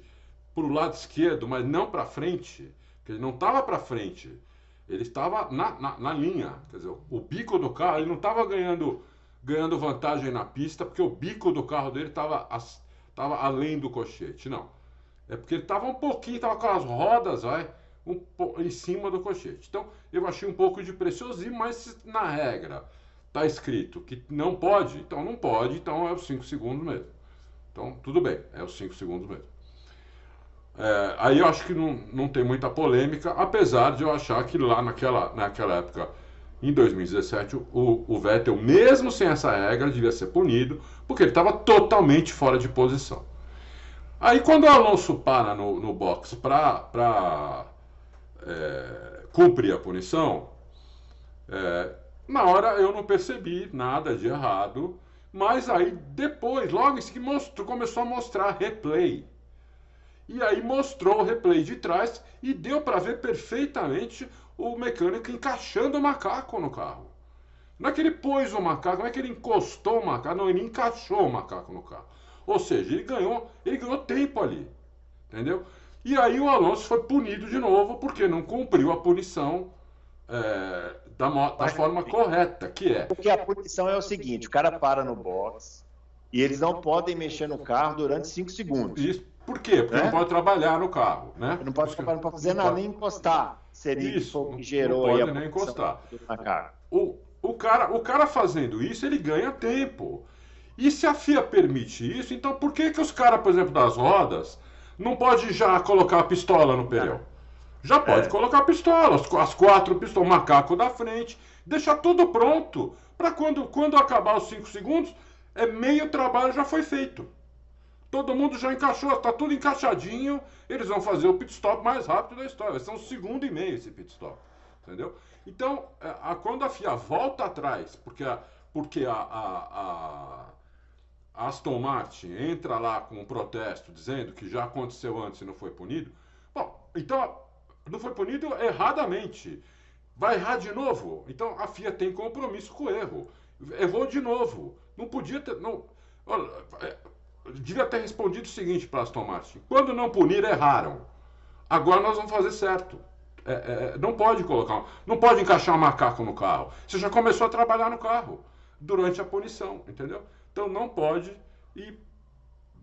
para o lado esquerdo, mas não para frente, porque ele não estava para frente, ele estava na, na, na, linha, quer dizer, o bico do carro, ele não estava ganhando ganhando vantagem na pista, porque o bico do carro dele estava tava além do cochete. Não. É porque ele estava um pouquinho, estava com as rodas, vai, um, em cima do cochete. Então, eu achei um pouco de preciosismo, mas na regra está escrito que não pode, então não pode, então é os 5 segundos mesmo. Então, tudo bem, é os 5 segundos mesmo. É, aí eu acho que não, não tem muita polêmica, apesar de eu achar que lá naquela, naquela época, em 2017, o, o Vettel, mesmo sem essa regra, devia ser punido, porque ele estava totalmente fora de posição. Aí quando o Alonso para no, no box para é, cumprir a punição, é, na hora eu não percebi nada de errado, mas aí depois, logo isso que mostrou, começou a mostrar replay. E aí mostrou o replay de trás e deu para ver perfeitamente o mecânico encaixando o macaco no carro. Não é que ele pôs o macaco, não é que ele encostou o macaco, não, ele encaixou o macaco no carro. Ou seja, ele ganhou, ele ganhou tempo ali. Entendeu? E aí o Alonso foi punido de novo porque não cumpriu a punição é, da, da forma correta, que é. Porque a punição é o seguinte: o cara para no box e eles não podem mexer no carro durante 5 segundos. Isso, por quê? Porque né? não pode trabalhar no carro, né? Não pode não pode fazer nada, nem encostar. Seria isso, que gerou não pode nem encostar. O, o, cara, o cara fazendo isso, ele ganha tempo. E se a FIA permite isso, então por que, que os caras, por exemplo, das rodas, não pode já colocar a pistola no pneu? Já pode é. colocar a pistola, as quatro pistolas, o macaco da frente, deixar tudo pronto. Para quando, quando acabar os cinco segundos, é meio trabalho já foi feito. Todo mundo já encaixou, está tudo encaixadinho. Eles vão fazer o pit stop mais rápido da história. Vai ser um segundo e meio esse pit stop. Entendeu? Então, é, a, quando a FIA volta atrás, porque a, porque a, a, a Aston Martin entra lá com um protesto dizendo que já aconteceu antes e não foi punido, bom, então não foi punido erradamente. Vai errar de novo. Então a FIA tem compromisso com o erro. Errou de novo. Não podia ter. Não, olha, é, devia ter respondido o seguinte para Aston Martin: quando não punir, erraram. Agora nós vamos fazer certo. É, é, não pode colocar, não pode encaixar um macaco no carro. Você já começou a trabalhar no carro durante a punição, entendeu? Então não pode e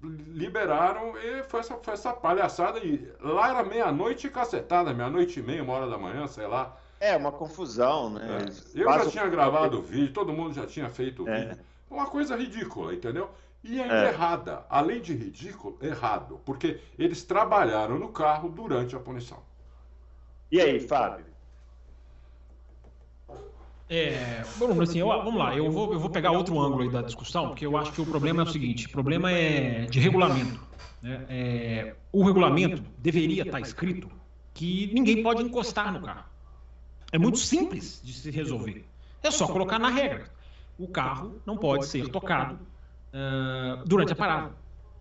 liberaram e foi essa, foi essa palhaçada. E lá era meia-noite cacetada, meia-noite e meia, uma hora da manhã, sei lá. É, uma confusão, né? É. Eu já tinha gravado o vídeo, todo mundo já tinha feito o é. vídeo. Uma coisa ridícula, entendeu? E ainda é. errada. Além de ridículo, errado. Porque eles trabalharam no carro durante a punição. E aí, Fábio? É, Bruno, assim, eu, vamos lá, eu vou, eu vou pegar outro ângulo aí da discussão, porque eu acho que o problema é o seguinte: o problema é de regulamento. Né? É, o regulamento deveria estar escrito que ninguém pode encostar no carro. É muito simples de se resolver. É só colocar na regra. O carro não pode ser tocado uh, durante a parada.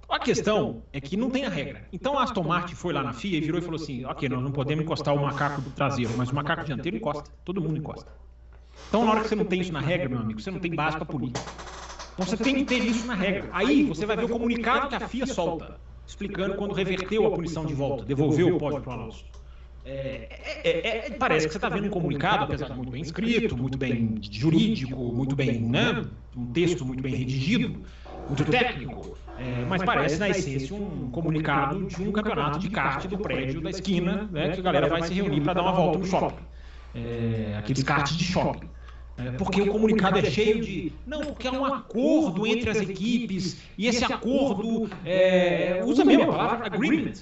A questão é que não tem a regra. Então a Aston Martin foi lá na FIA e virou e falou assim: ok, nós não podemos encostar o macaco traseiro, mas o macaco dianteiro encosta. Todo mundo encosta. Então, na hora que você não tem isso na regra, meu amigo, você não tem base para punir. Então, você tem que ter isso na regra. Aí, você vai ver o comunicado que a FIA solta, explicando quando reverteu a punição de volta, devolveu o pódio para o Alonso. É, é, é, parece que você está vendo um comunicado, apesar de muito bem escrito, muito bem jurídico, muito bem, né, um texto muito bem redigido, muito técnico, é, mas parece, na essência, um comunicado de um campeonato de kart do prédio da esquina, né, que a galera vai se reunir para dar uma volta no shopping. É, aqueles karts de shopping. É, porque o comunicado é cheio de. Não, porque há um acordo entre as equipes, e esse acordo. É, usa mesmo a palavra agreement.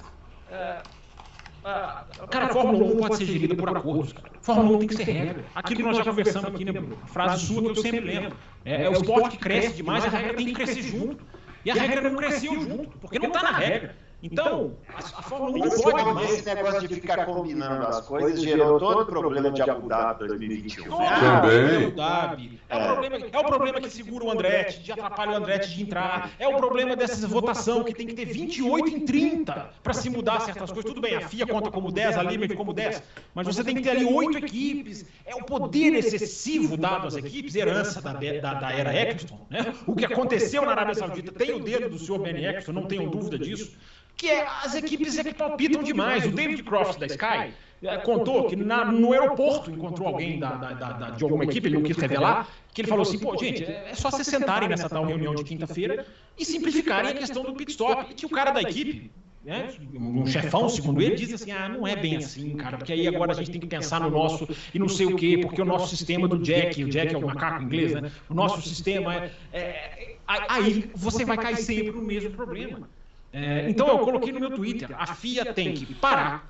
É, cara, a Fórmula 1 pode ser gerida por acordos. A Fórmula 1 tem que ser regra. Aquilo que nós já conversamos aqui, né, Bruno? Frase sua que eu sempre lembro. É, é o esporte que cresce demais, a regra tem que crescer junto. E a regra não cresceu junto, porque não está na regra. Então, a, a Fórmula 1 não pode mais. Esse negócio de ficar combinando as coisas gerou todo o problema de Abu Dhabi 2021. Ah, Também. Abu Dhabi. É, o problema, é o problema que segura o Andretti, de atrapalha o Andretti de entrar. É o problema dessa votação que tem que ter 28 em 30 para se mudar certas coisas. Tudo bem, a FIA conta como 10, a Limit como 10, mas você tem que ter ali oito equipes. É o poder excessivo dado às equipes, herança da, da, da era Eccleston. Né? O que aconteceu na Arábia Saudita tem o dedo do senhor Ben Eccleston, não tenho dúvida disso que é, as equipes é que palpitam demais. O David Croft da Sky é, contou que na, no aeroporto encontrou alguém da, da, da, de alguma equipe, ele não quis revelar, que ele falou assim, pô, gente, é só se sentarem nessa tal reunião de quinta-feira e simplificarem a questão do pit stop. E que o cara da equipe, né, um chefão, segundo ele, diz assim, ah, não é bem assim, cara, porque aí agora a gente tem que pensar no nosso e não sei o quê, porque o nosso sistema do Jack, o Jack é o macaco inglês, né, o nosso sistema é... é aí você vai cair sempre no mesmo problema. É, então eu coloquei no meu Twitter: a FIA tem que parar,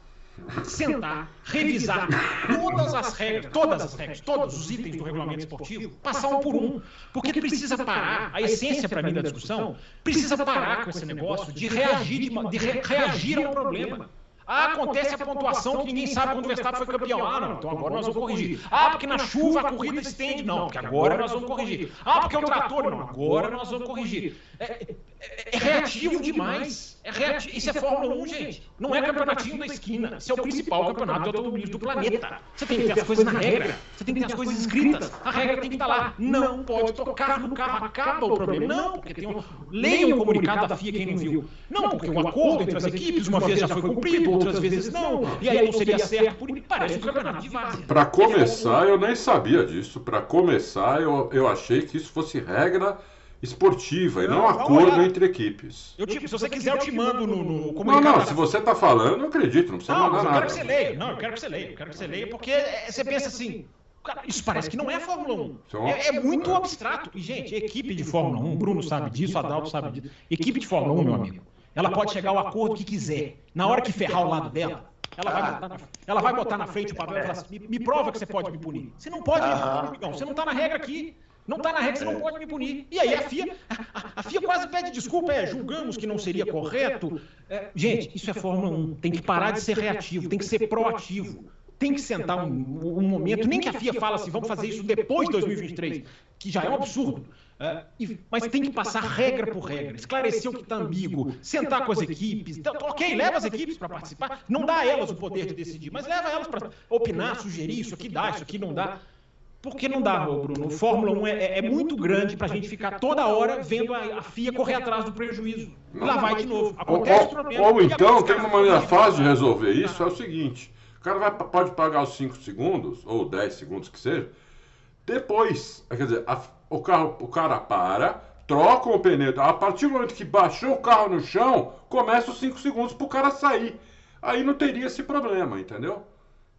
sentar, revisar todas as regras, todas as regras, todos os itens do regulamento esportivo, passar um por um, porque precisa parar. A essência para mim da discussão precisa parar com esse negócio de reagir, de, de re, reagir ao problema. Ah, acontece a pontuação que ninguém sabe quando o Verstappen foi campeão. Ah, não, então agora nós vamos corrigir. Ah, porque na chuva a corrida estende. Não, porque agora nós vamos corrigir. Ah, porque é o trator. Não, agora nós vamos corrigir. É, é, é reativo demais. É reativo. Isso é Fórmula 1, gente. Não é campeonatinho da esquina. Isso é o principal campeonato de automobilismo do planeta. Você tem que ter as coisas na regra. Você tem que ter as coisas escritas. A regra tem que estar lá. Não pode tocar no carro. Acaba o problema. Não, porque tem um... Leiam o comunicado da FIA, quem não viu. Não, porque o acordo entre as equipes, uma vez já foi cumprido, outras vezes não. E aí não seria certo. Por... Parece um campeonato de várzea. Para começar, eu nem sabia disso. Para começar, eu, eu achei que isso fosse regra esportiva e não, não acordo entre equipes. Eu te, se você quiser, eu te mando no, no comunicado. Não, não, se você está falando, eu acredito, não precisa não, mandar eu nada. Quero que você leia. Não, eu quero que você leia, eu quero que você leia, porque é, você pensa assim, Cara, isso parece que não é Fórmula 1. É, é, muito abstrato. E, gente, equipe de Fórmula 1, Bruno sabe disso, Adalto sabe disso. Equipe de Fórmula 1, meu amigo, ela pode chegar ao acordo que quiser. Na hora que ferrar o lado dela, ela vai botar na, ela vai botar na frente o papel e falar assim, me, me prova que você pode me punir. Você não pode amigão. Você não está na regra aqui. Não está na regra, você não pode me punir. E aí a FIA, a, FIA quase pede desculpa, é, julgamos que não seria correto. É, gente, isso é Fórmula 1. Tem que parar de ser reativo, tem que ser proativo. Tem que sentar um, um momento, nem que a FIA fala assim, vamos fazer isso depois de 2023, que já é um absurdo. É, e, mas tem que passar regra por regra, esclarecer o que está ambíguo, sentar com as equipes. Então, ok, leva as equipes para participar, não dá a elas o poder de decidir, mas leva elas para opinar, sugerir, isso aqui dá, isso aqui não dá. Porque não dá, Bruno. Fórmula 1 é, é muito grande para a gente ficar toda hora vendo a, a, FIA correr atrás do prejuízo. E lá vai de novo. Acontece ou, problema. Ou então, tem uma maneira fácil de resolver isso, é o seguinte. O cara vai, pode pagar os 5 segundos, ou 10 segundos que seja, depois. Quer dizer, a, o, carro, o cara para, troca o pneu. A partir do momento que baixou o carro no chão, começa os 5 segundos para o cara sair. Aí não teria esse problema, entendeu?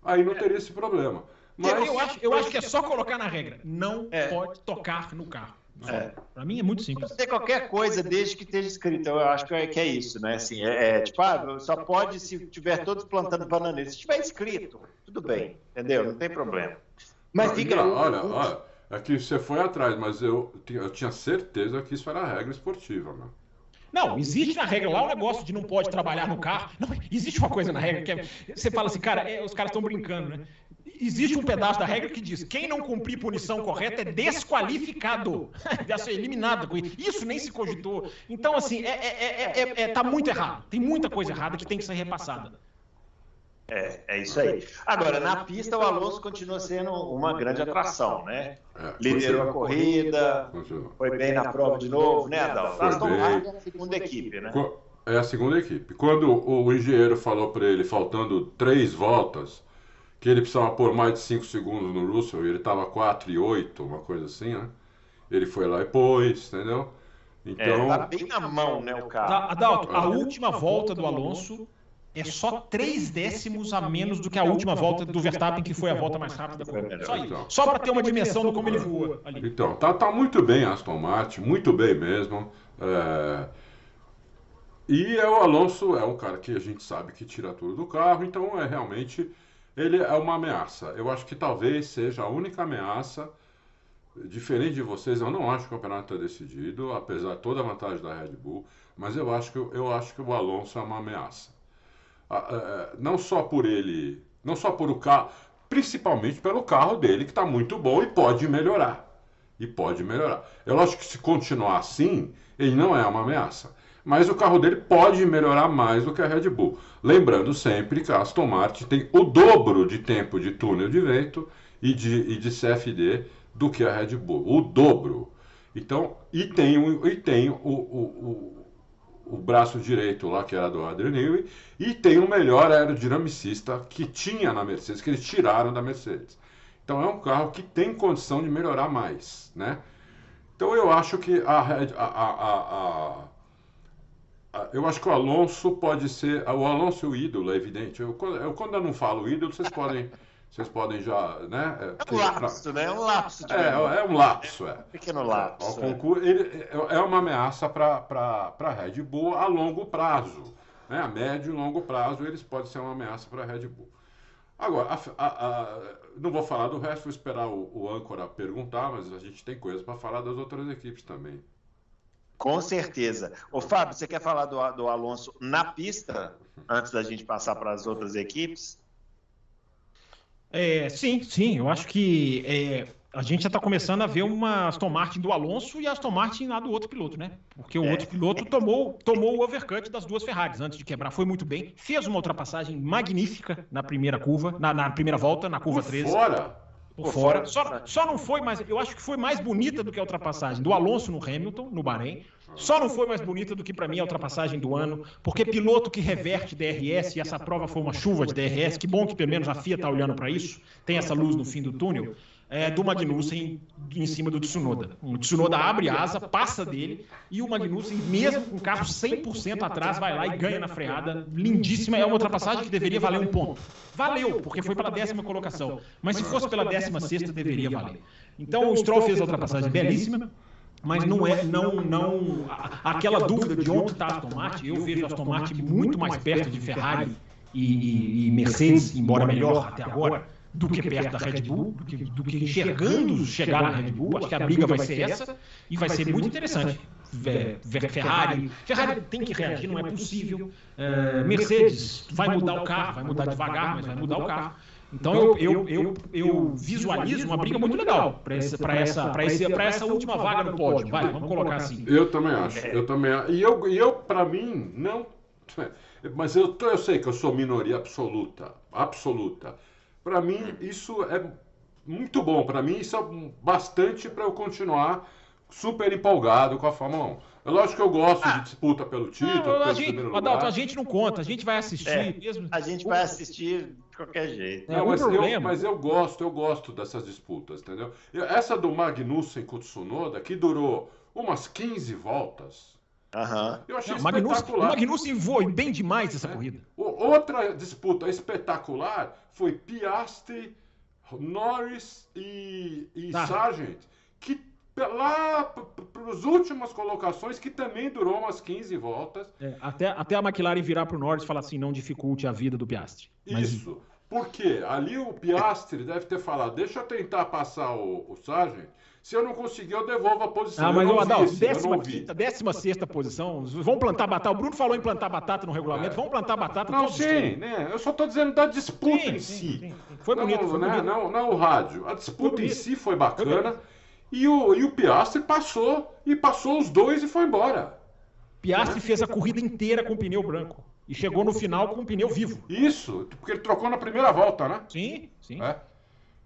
Aí não teria esse problema. Mas... Eu, acho, eu acho que é só colocar na regra. Não é. pode tocar no carro. É. Para mim é muito simples. Pode ter qualquer coisa desde que esteja escrito. Eu acho que é, que é isso, né? Assim, é, é, tipo, ah, só pode se tiver todos plantando bananeira. Se tiver escrito, tudo bem, entendeu? Não tem problema. Mas fica. Não, olha, olha, é que você foi atrás, mas eu, eu tinha certeza que isso era regra esportiva, né? Não, existe na regra lá o negócio de não pode trabalhar no carro. Não, existe uma coisa na regra que é, você fala assim, cara, é, os caras estão brincando, né? Existe um pedaço da regra que diz: quem não cumprir punição correta é desqualificado, deve ser eliminado. Isso nem se cogitou. Então, assim, é, é, é, é, tá muito errado. Tem muita coisa errada que tem que ser repassada. É, é isso aí. Agora, na pista, o Alonso continua sendo uma grande atração, né? Liderou a corrida, foi bem na prova de novo, né, Adalto? Aston Martin é a segunda equipe, né? É a segunda equipe. Quando o engenheiro falou para ele, faltando três voltas, que ele precisava pôr mais de 5 segundos no Russell, e ele estava 4 e 8, uma coisa assim, né? Ele foi lá e pôs, entendeu? Então... É, tá bem na mão, né, o carro. Adalto, a última volta do Alonso é só 3 décimos a menos do que a última volta do Verstappen, que foi a volta mais rápida da corrida. Só, então. só para ter uma dimensão do como ele voa ali. Então, tá, tá muito bem Aston Martin, muito bem mesmo. É... E é o Alonso é um cara que a gente sabe que tira tudo do carro, então é realmente ele é uma ameaça. Eu acho que talvez seja a única ameaça. Diferente de vocês, eu não acho que o campeonato está decidido, apesar de toda a vantagem da Red Bull, mas eu acho que, eu acho que o Alonso é uma ameaça. Não só por ele, não só por o carro, principalmente pelo carro dele, que está muito bom e pode melhorar. E pode melhorar. Eu acho que se continuar assim, ele não é uma ameaça mas o carro dele pode melhorar mais do que a Red Bull. Lembrando sempre que a Aston Martin tem o dobro de tempo de túnel de vento e de, e de CFD do que a Red Bull. O dobro. Então, e tem, e tem o, o, o, o braço direito lá, que era do Adrian Newey, e tem o melhor aerodinamicista que tinha na Mercedes, que eles tiraram da Mercedes. Então é um carro que tem condição de melhorar mais, né? Então eu acho que a, a, a, a eu acho que o Alonso pode ser. O Alonso é o ídolo, é evidente. Eu, eu, quando eu não falo ídolo, vocês podem vocês podem já, né? É um lapso, né? É um lapso. É, é um lapso, é. Um pequeno lapso. O concurso, ele, é uma ameaça para a Red Bull a longo prazo. Né? A médio e longo prazo, eles podem ser uma ameaça para a Red Bull. Agora, a, a, a, não vou falar do resto, vou esperar o, o âncora perguntar, mas a gente tem coisas para falar das outras equipes também. Com certeza. Ô, Fábio, você quer falar do, do Alonso na pista, antes da gente passar para as outras equipes? É, sim, sim. Eu acho que é, a gente já está começando a ver uma Aston Martin do Alonso e a Aston Martin lá do outro piloto, né? Porque o é. outro piloto tomou, tomou o overcut das duas Ferraris antes de quebrar. Foi muito bem. Fez uma ultrapassagem magnífica na primeira curva, na, na primeira volta, na curva Por 13. Fora! Por fora. Só, só não foi mais. Eu acho que foi mais bonita do que a ultrapassagem do Alonso no Hamilton, no Bahrein. Só não foi mais bonita do que para mim a ultrapassagem do ano, porque piloto que reverte DRS, e essa prova foi uma chuva de DRS, que bom que pelo menos a FIA está olhando para isso, tem essa luz no fim do túnel é, do Magnussen em cima do Tsunoda. O Tsunoda abre asa, passa dele, e o Magnussen, mesmo com o carro 100% atrás, vai lá e ganha na freada. Lindíssima, é uma ultrapassagem que deveria valer um ponto. Valeu, porque foi pela décima colocação. Mas se fosse pela décima sexta, deveria valer. Então o Stroll fez a ultrapassagem belíssima, mas não é não não aquela dúvida de onde está a Aston Martin. Eu vejo a Aston Martin muito mais perto de Ferrari e, e, e Mercedes, embora melhor até agora do que perto da Red Bull, do que, do que enxergando chegar na Red Bull. Acho que a briga vai ser essa e vai ser muito interessante. Ferrari, Ferrari tem que reagir, não é possível. É, Mercedes vai mudar o carro, vai mudar devagar, mas vai mudar o carro. Então eu, eu, eu, eu visualizo uma briga muito legal para essa, essa, essa, essa última vaga no pódio. Vai, vamos colocar assim. Eu também acho. Eu também acho. E eu, eu para mim, não. Mas eu, eu sei que eu sou minoria absoluta. Absoluta. Para mim, isso é muito bom. Para mim, isso é bastante para eu continuar super empolgado com a Fórmula 1. É lógico que eu gosto ah, de disputa pelo título, não, pelo gente, Adalto, a gente não conta, a gente vai assistir é, mesmo. A gente vai assistir de qualquer jeito. Não, mas, eu, mas eu gosto, eu gosto dessas disputas, entendeu? Essa do Magnussen com o Tsunoda, que durou umas 15 voltas. Uhum. Eu achei não, espetacular. O Magnussen voou bem demais essa é. corrida. Outra disputa espetacular foi Piastri, Norris e, e tá. Sargent, que lá para as últimas colocações, que também durou umas 15 voltas. É, até, até a McLaren virar para o Norris e falar assim, não dificulte a vida do Piastri. Mas... Isso. Porque ali o Piastri deve ter falado, deixa eu tentar passar o, o Sargent, se eu não conseguir, eu devolvo a posição. Ah, mas o Adalto, décima quinta, décima sexta posição. Vão plantar batata. O Bruno falou em plantar batata no regulamento. É. Vão plantar batata. Não, sim, né? Eu só estou dizendo da disputa sim, em si. Sim, sim. Foi bonito, não, foi né? bonito. Não, não o rádio. A disputa em si foi bacana. Foi e o, e o Piastri passou. E passou os dois e foi embora. Piastri fez a corrida inteira com pneu branco. E chegou no final com o pneu vivo. Isso, porque ele trocou na primeira volta, né? Sim, sim. É.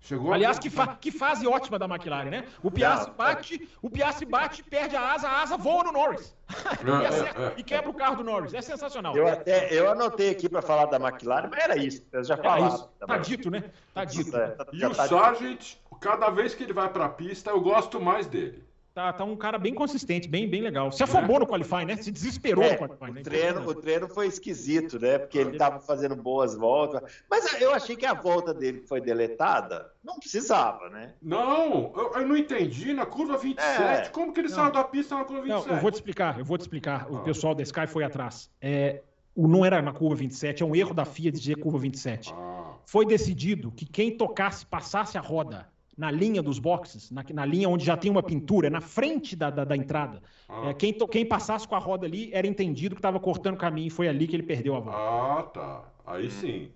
Chegou Aliás, que, fa que fase ótima da McLaren, né? O Piastri bate, o Piastri bate, perde a asa, a asa voa no Norris. e, acerta, é, é. e, quebra o carro do Norris. É sensacional. Eu até eu anotei aqui para falar da McLaren, mas era isso. Eu já falava. Tá dito, né? Tá dito. É, tá, e o tá Sargent, cada vez que ele vai para a pista, eu gosto mais dele. Tá, tá um cara bem consistente, bem, bem legal. Se afobou no Qualify, né? Se desesperou é, no Qualify. Né? O treino, o treino foi esquisito, né? Porque ele estava fazendo boas voltas. Mas eu achei que a volta dele foi deletada. Não precisava, né? Não, eu, eu não entendi. Na curva 27, é. como que ele não. saiu da pista na curva 27? Não, eu vou te explicar, eu vou te explicar. O pessoal da Sky foi atrás. É, o não era na curva 27, é um erro da FIA dizer curva 27. Ah. Foi decidido que quem tocasse, passasse a roda na linha dos boxes, na, na linha onde já tem uma pintura, na frente da, da, da entrada. Ah. É, quem, to, quem passasse com a roda ali era entendido que estava cortando o caminho e foi ali que ele perdeu a volta. Ah, tá. Aí hum. sim.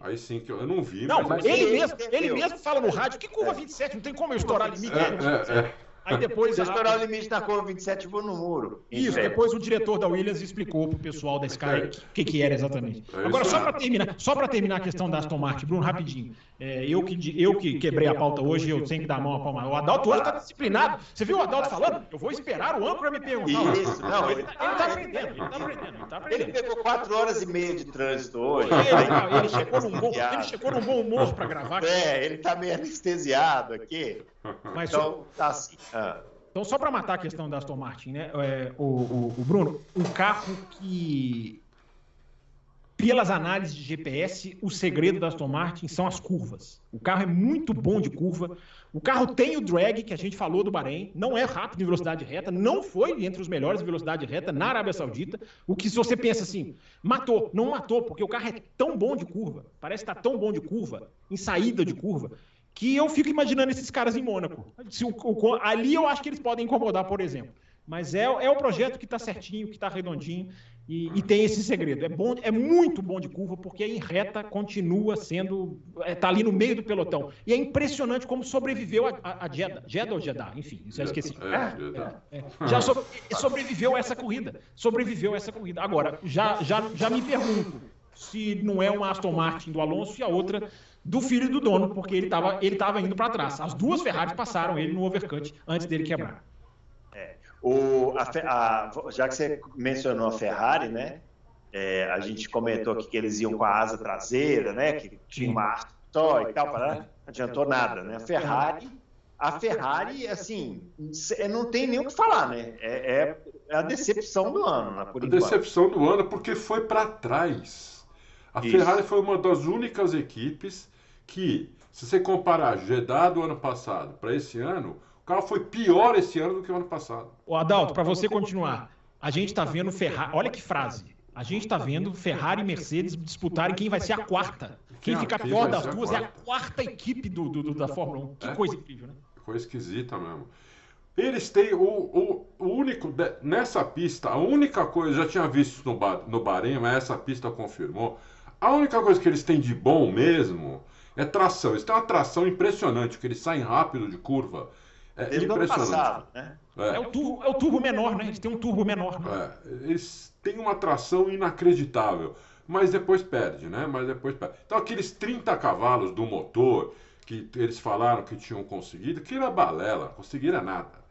Aí sim, que eu, eu não vi. Não, mas ele, mesmo, ele mesmo fala no rádio que curva 27, não tem como eu estourar limite. É, é, é. Aí depois. Se estourar o limite da curva 27, vou no muro. Isso, depois o diretor da Williams explicou pro pessoal da Sky o que, que era exatamente. É Agora, só para terminar, só para terminar a questão da Aston Martin, Bruno, rapidinho. É, eu, que, eu que quebrei a pauta hoje, eu tenho que dar a mão a palma. O Adalto hoje está disciplinado. Você viu o Adalto falando? Eu vou esperar o âncora me perguntar. Isso, não, ele, está tá aprendendo, ele está aprendendo, ele tá aprendendo. Ele pegou quatro horas e meia de trânsito hoje. Ele, ele, chegou, num bom, ele chegou num bom humor para gravar. É, ele está meio anestesiado aqui. Mas então, tá assim. Ah. Então, só para matar a questão da Aston Martin, né? É, o, o, o, Bruno, um carro que pelas análises de GPS, o segredo da Aston Martin são as curvas. O carro é muito bom de curva. O carro tem o drag que a gente falou do Bahrein, não é rápido em velocidade reta, não foi entre os melhores em velocidade reta na Arábia Saudita. O que se você pensa assim, matou, não matou, porque o carro é tão bom de curva, parece estar tão bom de curva, em saída de curva, que eu fico imaginando esses caras em Mônaco. O, o, ali eu acho que eles podem incomodar, por exemplo. Mas é, é o projeto que está certinho, que está redondinho. E, e, tem esse segredo. É bom, é muito bom de curva, porque em reta continua sendo. Está é, tá ali no meio do pelotão. E é impressionante como sobreviveu a, a, a Jeddah. Jeddah ou Jeddah? Enfim, já esqueci. É, é, é, já so, sobreviveu essa corrida. Sobreviveu essa corrida. Agora, já, já, já me pergunto se não é uma Aston Martin do Alonso e a outra do filho do dono, porque ele estava ele tava indo para trás. As duas Ferraris passaram ele no overcut antes dele quebrar. O, a, a, já que você mencionou a Ferrari, né? É, a gente comentou aqui que eles iam com a asa traseira, né? Que tinha uma só e tal, para não adiantou nada, né? A Ferrari, a Ferrari, assim, não tem nem o que falar, né? É, é a decepção do ano, né, por A decepção do ano porque foi para trás. A Isso. Ferrari foi uma das únicas equipes que, se você comparar Jeddah do ano passado para esse ano, o carro foi pior esse ano do que o ano passado. O Adalto, para você continuar, a gente está vendo Ferrari. Olha que frase. A gente está vendo Ferrari e Mercedes disputarem quem vai ser a quarta. Quem fica pior das duas é a quarta equipe do, do, do da Fórmula 1. Que é, coisa incrível, né? Coisa esquisita mesmo. Eles têm o, o, o, único. Nessa pista, a única coisa, já tinha visto no, no Bahrein, mas essa pista confirmou. A única coisa que eles têm de bom mesmo é tração. Eles têm uma tração impressionante, que eles saem rápido de curva. É Ele impressionante. Passado, né? é. É, o turbo, é o turbo menor, né? Eles têm um turbo menor. Né? É, eles têm uma tração inacreditável, mas depois perde, né? Mas depois perde. Então aqueles 30 cavalos do motor que eles falaram que tinham conseguido, que era balela, conseguiram nada.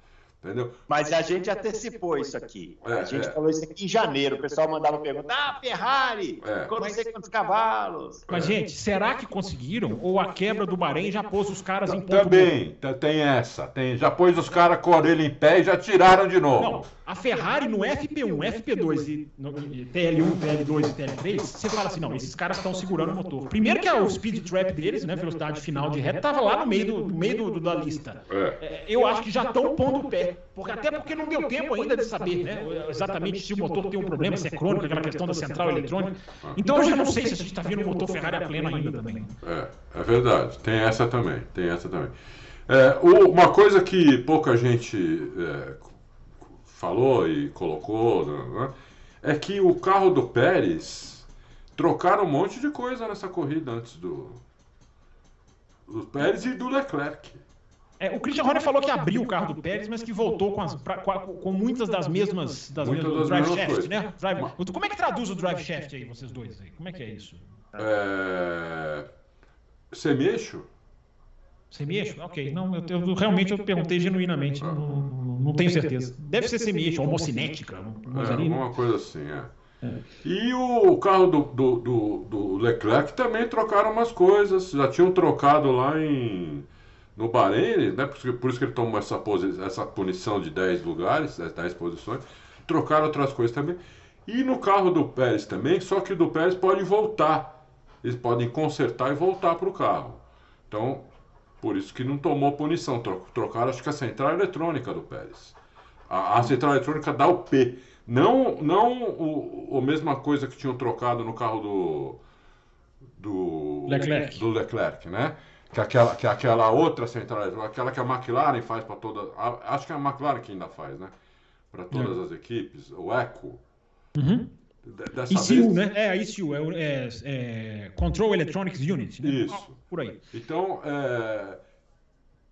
Entendeu? Mas a gente antecipou isso aqui. É, a gente é. falou isso aqui em janeiro. O pessoal mandava perguntar: ah, Ferrari, é. com não sei quantos cavalos. Mas, gente, será que conseguiram? Ou a quebra do Bahrein já pôs os caras em ponto Também, tem essa. Tem, já pôs os caras com a orelha em pé e já tiraram de novo. Não, a Ferrari no FP1, FP2 e no, TL1, TL2 e TL3, você fala assim: não, esses caras estão segurando o motor. Primeiro que o speed trap deles, né, velocidade final de reta, estava lá no meio, do, no meio do, da lista. É. É, eu acho que já estão pondo o pé. Porque, até porque não deu tempo ainda de saber né, exatamente se o motor tem um problema, se é crônico, aquela questão da central eletrônica. Então eu já não sei se a gente está vendo o motor Ferrari a pleno ainda também. É, é verdade. Tem essa também. Tem essa também. É, uma coisa que pouca gente é, falou e colocou né, é que o carro do Pérez trocaram um monte de coisa nessa corrida antes do, do Pérez e do Leclerc. É, o Christian Horner falou que abriu o carro do Pérez, mas que voltou com, as, pra, com muitas das mesmas, das mesmas das drive shaft, coisas. né? Drive, como é que traduz o drive shaft aí, vocês dois? Aí? Como é que é isso? É... Semeixo? Semeixo? Ok. Não, eu, eu, realmente eu perguntei genuinamente, não, não, não tenho certeza. Deve ser semeixo, homocinética. É, alguma coisa assim, é. É. E o carro do, do, do, do, Leclerc também trocaram umas coisas. Já tinham trocado lá em no Bahrein, né, por, por isso que ele tomou essa, essa punição de 10 lugares, 10 posições, trocaram outras coisas também. E no carro do Pérez também, só que o do Pérez pode voltar. Eles podem consertar e voltar para o carro. Então, por isso que não tomou punição. Trocaram, acho que a central eletrônica do Pérez. A, a central eletrônica dá o P. Não, não o, a mesma coisa que tinham trocado no carro do. Do Leclerc. Do Leclerc, né? Que aquela, que aquela outra central, aquela que a McLaren faz para toda. Acho que é a McLaren que ainda faz, né? Para todas é. as equipes, o ECO. Uhum. Dessa ECU, vez... né? É a ECU, é, é, é, Control Electronics Unit. Né? Isso. Por aí. Então, é...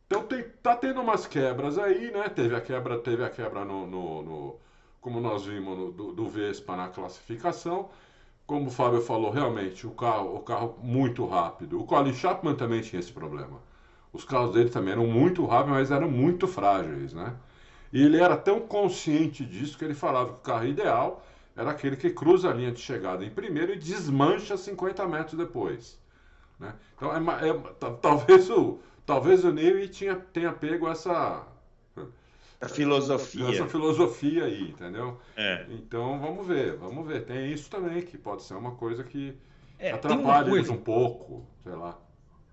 então tem, tá tendo umas quebras aí, né? Teve a quebra, teve a quebra no, no, no como nós vimos no, do, do Vespa na classificação como o Fábio falou, realmente, o carro, o carro muito rápido. O Colin Chapman também tinha esse problema. Os carros dele também eram muito rápidos, mas eram muito frágeis, né? E ele era tão consciente disso que ele falava que o carro ideal era aquele que cruza a linha de chegada em primeiro e desmancha 50 metros depois. Né? Então, é, é, talvez o, talvez o Ney tinha, tenha pego essa, filosofia. Essa filosofia aí, entendeu? É. Então vamos ver, vamos ver. Tem isso também, que pode ser uma coisa que é, atrapalha eles um pouco, sei lá.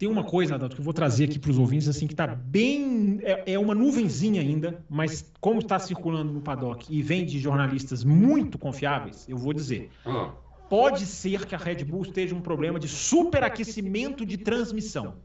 Tem uma coisa, Adalto, que eu vou trazer aqui para os ouvintes, assim, que está bem. É, é, uma nuvenzinha ainda, mas como está circulando no paddock e vem de jornalistas muito confiáveis, eu vou dizer. Ah. Pode ser que a Red Bull esteja um problema de superaquecimento de transmissão.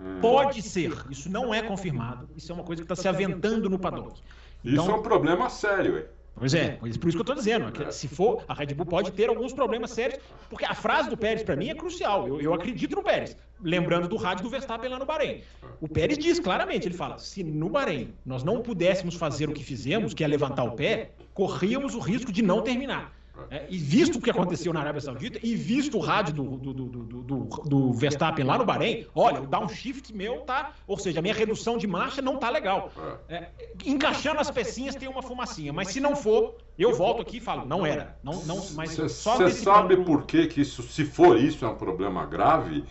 Hum. Pode ser. Isso não é confirmado. Isso é uma coisa que está se aventando no paddock. Então, isso é um problema sério, hein? Pois é, por isso que eu estou dizendo. Que se for, a Red Bull pode ter alguns problemas sérios, porque a frase do Pérez, para mim, é crucial. Eu, eu, acredito no Pérez. Lembrando do rádio do Verstappen lá no Bahrein. O Pérez diz claramente: ele fala, se no Bahrein nós não pudéssemos fazer o que fizemos, que é levantar o pé, corríamos o risco de não terminar. É, e visto o que aconteceu na Arábia Saudita, e visto o rádio do, do, do, do, do Verstappen lá no Bahrein, olha, o downshift meu tá. Ou seja, a minha redução de marcha não tá legal. É, encaixando as pecinhas tem uma fumacinha, mas se não for, eu volto aqui e falo, não era. Não, não, mas Você sabe por que, que isso, se for isso, é um problema grave?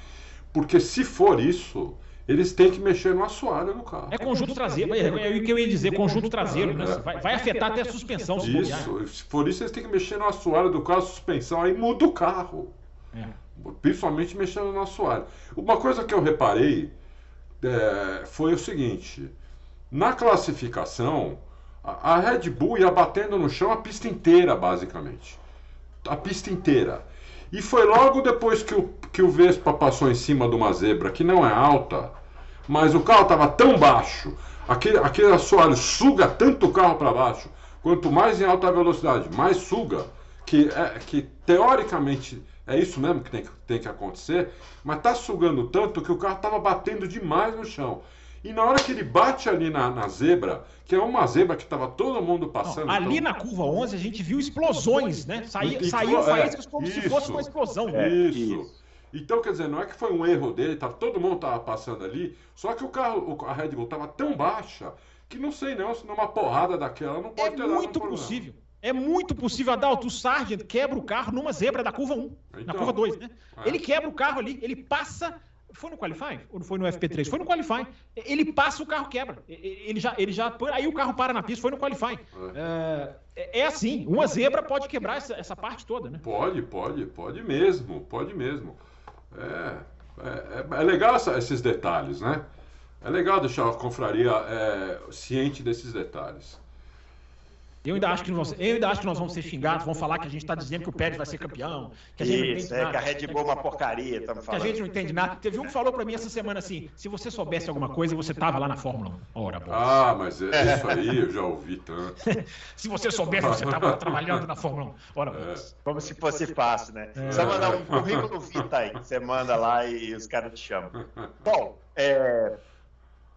Porque se for isso, eles têm que mexer no assoalho no carro. É conjunto traseiro, é, é, o que eu ia dizer, conjunto traseiro, né? Vai, vai afetar até a suspensão. Se isso, se for isso, eles têm que mexer no assoalho do carro, suspensão, aí muda o carro. É. Principalmente mexendo no assoalho. Uma coisa que eu reparei é, foi o seguinte: na classificação, a, a Red Bull ia batendo no chão a pista inteira, basicamente. A pista inteira. E foi logo depois que o, que o Vespa passou em cima de uma zebra que não é alta, mas o carro estava tão baixo, aquele, aquele assoalho suga tanto o carro para baixo, quanto mais em alta velocidade, mais suga, que, é, que teoricamente é isso mesmo que tem, que tem que acontecer, mas está sugando tanto que o carro estava batendo demais no chão. E na hora que ele bate ali na, na zebra, que é uma zebra que estava todo mundo passando. Não, ali então... na curva 11 a gente viu explosões, né? Saí, e, saiu faíscas é, como isso, se fosse uma explosão. É, isso. isso. Então, quer dizer, não é que foi um erro dele, tá, todo mundo estava passando ali, só que o carro, a Red Bull estava tão baixa que não sei não, se numa porrada daquela não pode é ter É muito possível. É muito possível, Adalto, o Sargent quebra o carro numa zebra da curva 1, então, na curva 2, né? É. Ele quebra o carro ali, ele passa foi no Qualify? Ou foi no FP3? Foi no Qualify. Ele passa, o carro quebra. Ele já, ele já. Aí o carro para na pista, foi no Qualify. É, é, é assim, uma zebra pode quebrar essa, essa parte toda, né? Pode, pode, pode mesmo, pode mesmo. É, é, é legal essa, esses detalhes, né? É legal deixar a confraria é, ciente desses detalhes. Eu ainda, acho que nós, eu ainda acho que nós vamos ser xingados, vão falar que a gente está dizendo que o Pérez vai ser campeão, que a gente Isso, não é, que a Red Bull é uma porcaria, estamos falando. Que a gente não entende nada. Teve um que falou para mim essa semana assim, se você soubesse alguma coisa, você tava lá na Fórmula 1. Ora, Ah, mas é, isso aí eu já ouvi tanto. se você soubesse, você estava trabalhando na Fórmula 1. Ora, é. Como se fosse fácil, né? É. Só mandar um currículo Vita aí, você manda lá e os caras te chamam. Bom, é...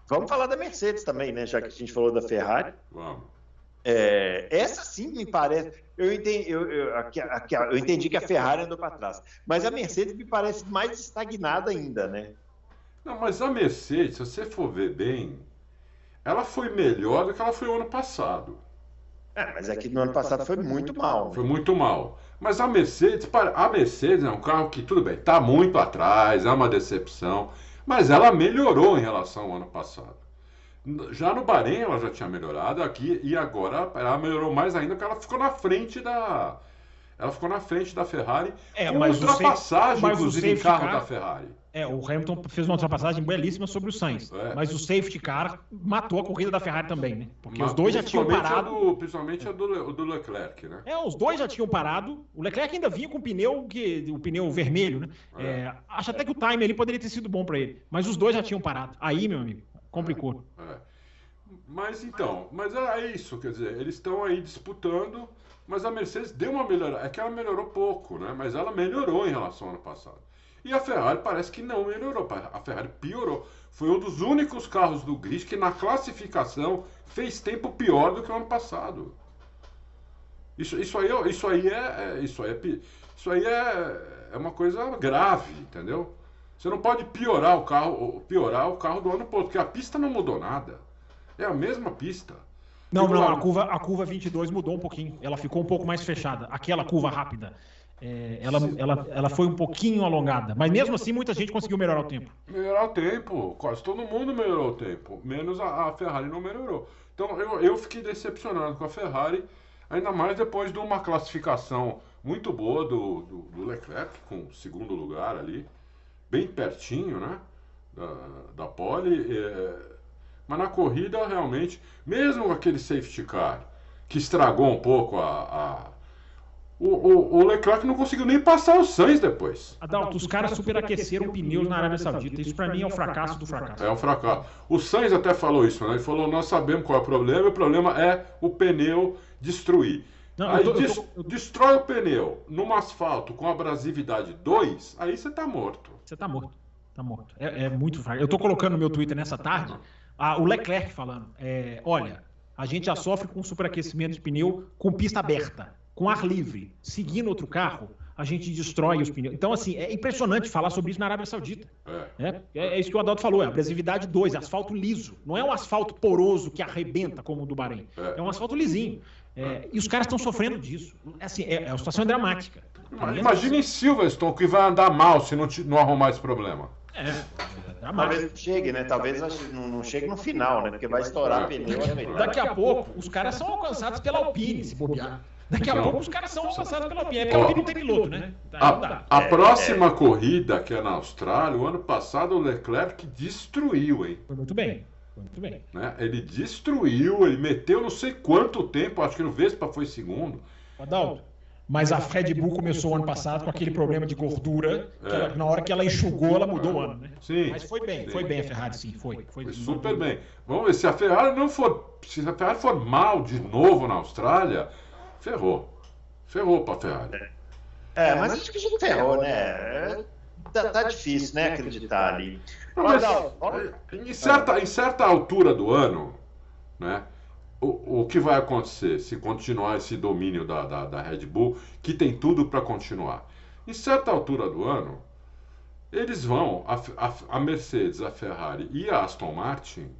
vamos falar da Mercedes também, né? Já que a gente falou da Ferrari. Vamos. É, essa sim me parece. Eu entendi, eu, eu, eu entendi que a Ferrari andou para trás, mas a Mercedes me parece mais estagnada ainda, né? Não, mas a Mercedes, se você for ver bem, ela foi melhor do que ela foi o ano passado. É, mas aqui no ano passado foi muito mal. Foi muito mal. Mas a Mercedes, a Mercedes é um carro que, tudo bem, está muito atrás, é uma decepção, mas ela melhorou em relação ao ano passado. Já no Bahrein ela já tinha melhorado aqui e agora ela melhorou mais ainda porque ela ficou na frente da ela ficou na frente da Ferrari é, com mas ultrapassagem mas inclusive em carro car, da Ferrari. É, o Hamilton fez uma ultrapassagem belíssima sobre o Sainz, é. mas o safety car matou a corrida da Ferrari também, né? Porque mas, os dois já tinham parado. A do, principalmente a do, do, Leclerc, né? É, os dois já tinham parado. O Leclerc ainda vinha com o pneu que o pneu vermelho, né? É. É, acho até que o time ali poderia ter sido bom para ele, mas os dois já tinham parado. Aí, meu amigo, complicou. É. Mas então, mas é, é isso, quer dizer, eles estão aí disputando, mas a Mercedes deu uma melhorada. É que ela melhorou pouco, né? Mas ela melhorou em relação ao ano passado. E a Ferrari parece que não melhorou. A Ferrari piorou. Foi um dos únicos carros do grid que na classificação fez tempo pior do que o ano passado. Isso, isso aí, isso aí é, é isso aí é, isso aí é, é uma coisa grave, entendeu? Você não pode piorar o carro, piorar o carro do ano todo, porque a pista não mudou nada. É a mesma pista. Não, não, a curva, a curva 22 mudou um pouquinho. Ela ficou um pouco mais fechada. Aquela curva rápida. é, ela, ela, ela foi um pouquinho alongada. Mas mesmo assim, muita gente conseguiu melhorar o tempo. Melhorar o tempo. Quase todo mundo melhorou o tempo. Menos a, a Ferrari não melhorou. Então eu, eu fiquei decepcionado com a Ferrari, ainda mais depois de uma classificação muito boa do, do, do Leclerc, com segundo lugar ali, bem pertinho, né? Da, da pole. É, mas na corrida, realmente, mesmo aquele safety car que estragou um pouco a, a o, o, o, Leclerc não conseguiu nem passar o Sainz depois. Adalto, os caras superaqueceram pneus na Arábia Saudita. Isso para mim é o fracasso do fracasso. É um fracasso. O Sainz até falou isso, né? Ele falou: nós sabemos qual é o problema, o problema é o pneu destruir. Não, aí tô, des, tô, eu... destrói o pneu num asfalto com abrasividade 2, aí você tá morto. Você tá morto. Tá morto. É, é muito fraco. Eu tô colocando no meu Twitter nessa tarde ah, o Leclerc falando: é, olha, a gente já sofre com superaquecimento de pneu com pista aberta com ar livre, seguindo outro carro, a gente destrói os pneus. Então, assim, é impressionante falar sobre isso na Arábia Saudita. É, é, é isso que o Adalto falou, é abrasividade 2, asfalto liso. Não é um asfalto poroso que arrebenta como o do Bahrein. É, é um asfalto lisinho. É, e os caras estão sofrendo disso. É, assim, é, é uma situação dramática. Imagina em Silverstone que vai andar mal se não, te, não arrumar esse problema. É, Talvez não chegue, né? Talvez não, não chegue no final, né? Porque vai estourar pneu. Daqui a pouco, os caras são alcançados pela Alpine, se bobear. Daqui a então, pouco os caras são alcançados pela Alpine. É porque a Alpine não tem piloto, né? Tá, a, a é, próxima é. corrida, que é na Austrália, o ano passado o Leclerc destruiu, hein? Foi muito bem. Muito bem. Né? Ele destruiu, ele meteu não sei quanto tempo, acho que no Vespa foi segundo. Adalto, mas a Red Bull começou o ano passado com aquele problema de gordura, que ela, na hora que ela enxugou, ela mudou o ano, né? Sim. Mas foi bem, sim. foi bem a Ferrari, sim, foi. Foi, foi super bem. Vamos ver, se a Ferrari não for. Se a Ferrari for mal de novo na Austrália, ferrou. Ferrou pra Ferrari. É, mas acho que já ferrou, né? Tá, tá difícil, né, acreditar ali. Mas, em, certa, em certa altura do ano, né? O, o que vai acontecer se continuar esse domínio da, da, da Red Bull, que tem tudo para continuar? Em certa altura do ano, eles vão, a, a, a, Mercedes, a Ferrari e a Aston Martin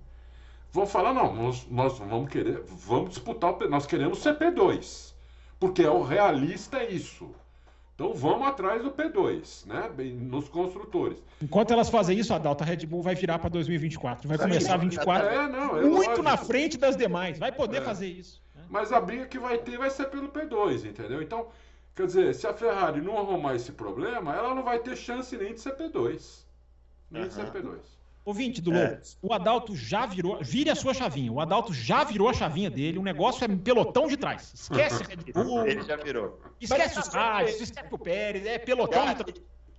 vão falar, não, nós, nós vamos querer, vamos disputar, nós queremos CP2. Porque é o realista isso. Então vamos atrás do P2, né? Nos construtores. Enquanto elas fazem isso, a Delta Red Bull vai virar para 2024. Vai começar 24 é, não, é muito lógico. na frente das demais. Vai poder é. fazer isso. Né? Mas a briga que vai ter vai ser pelo P2, entendeu? Então, quer dizer, se a Ferrari não arrumar esse problema, ela não vai ter chance nem de ser P2. Nem uhum. de ser P2. Ouvinte do é. Lobos, o Adalto já virou. Vire a sua chavinha. O Adalto já virou a chavinha dele. O negócio é pelotão de trás. Esquece Red Bull. Ele já virou. Esquece os rádios, esquece o Pérez. É pelotão de trás.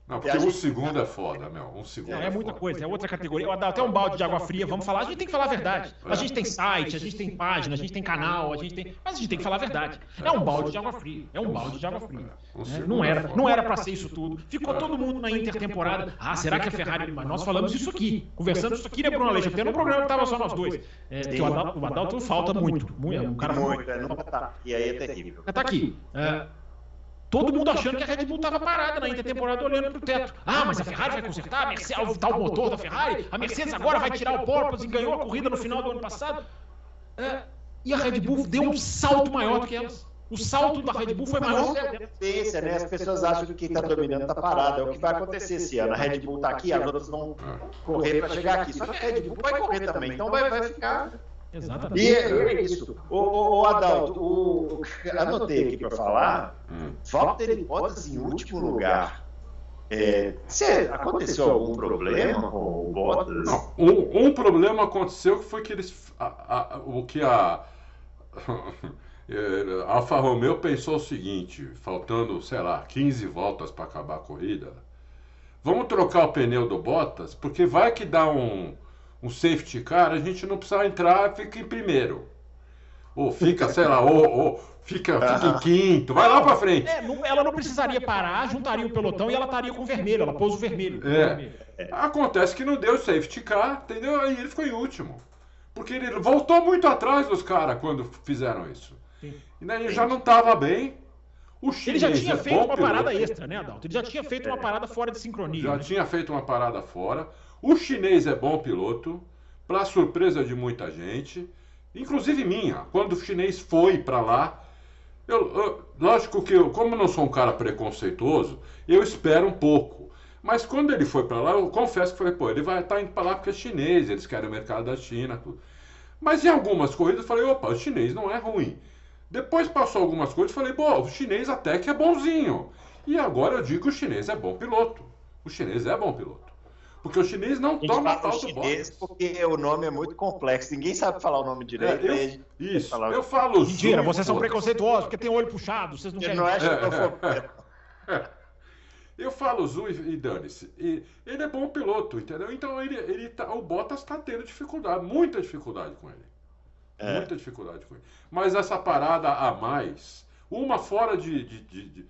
Não, porque um segundo é foda, meu. Um segundo é, é muita coisa, é outra categoria. Eu até um balde de água fria, vamos falar. A gente tem que falar a verdade. A gente tem site, a gente tem página, a gente tem canal, a gente tem. Mas a gente tem que falar a verdade. É um balde de água fria. É um balde de água fria. Né? Não era, não era para ser isso tudo. Ficou todo mundo na intertemporada. Ah, será que a Ferrari. Mas nós falamos isso aqui. Conversamos isso aqui, né, Bruno Aleixo? Até no programa que tava só nós dois. É, que o Adalto, o Adalto falta muito. muito é um cara muito. É, nunca tá. E aí é terrível. Tá aqui. É, Todo mundo achando que a Red Bull estava parada na intertemporada olhando para o teto. Ah, mas a Ferrari vai consertar, a Mercedes, tá o motor da Ferrari, a Mercedes agora vai tirar o porpoise e ganhou a corrida no final do ano passado. É, e a Red Bull deu um salto maior do que elas. O salto da Red Bull foi maior. Tendência, né? As pessoas acham que quem está dominando está parado. É o que vai acontecer esse ano. A Red Bull está aqui, as outras vão correr para chegar aqui. Só que a Red Bull vai correr também. Então vai, vai ficar Exatamente. E é isso. O, o, o Adalto, o, anotei aqui para falar, hum. Valtteri Bottas em último lugar. É, se aconteceu algum problema com o Bottas? Não, um, um, problema aconteceu que foi que eles. A, a, o que a. a Alfa Romeo pensou o seguinte: faltando, sei lá, 15 voltas para acabar a corrida, vamos trocar o pneu do Bottas, porque vai que dá um um safety car, a gente não precisa entrar, fica em primeiro. Ou fica, sei lá, ou, ou fica, fica em quinto, vai lá pra frente. É, não, ela não precisaria parar, juntaria o pelotão e ela estaria com o vermelho, ela pôs o vermelho. É. Acontece que não deu safety car, entendeu? Aí ele ficou em último. Porque ele voltou muito atrás dos caras quando fizeram isso. Sim. E daí já não estava bem. O ele já tinha é feito uma parada extra, né, Adalto? Ele já tinha feito uma parada fora de sincronia. Já né? tinha feito uma parada fora. O chinês é bom piloto, para surpresa de muita gente, inclusive minha. Quando o chinês foi para lá, Eu, eu, lógico que eu, como não sou um cara preconceituoso, eu espero um pouco. Mas quando ele foi para lá, eu confesso que falei, pô, ele vai estar tá indo para lá porque é chinês, eles querem o mercado da China, tudo. Mas em algumas corridas eu falei, opa, o chinês não é ruim. Depois passou algumas coisas falei, pô, o chinês até que é bonzinho. E agora eu digo que o chinês é bom piloto. O chinês é bom piloto. Porque o chinês não toma tal do chinês porque o nome é muito complexo. Ninguém sabe falar o nome direito. É, eu, isso, falar... eu falo Mentira, vocês são preconceituosos porque tem olho puxado. Vocês não, não é, é. Eu falo Zu e, e dane-se. Ele é bom piloto, entendeu? Então ele, ele tá, o Bottas está tendo dificuldade, muita dificuldade com ele. É. Muita dificuldade com ele. Mas essa parada a mais, uma fora de, de, de, de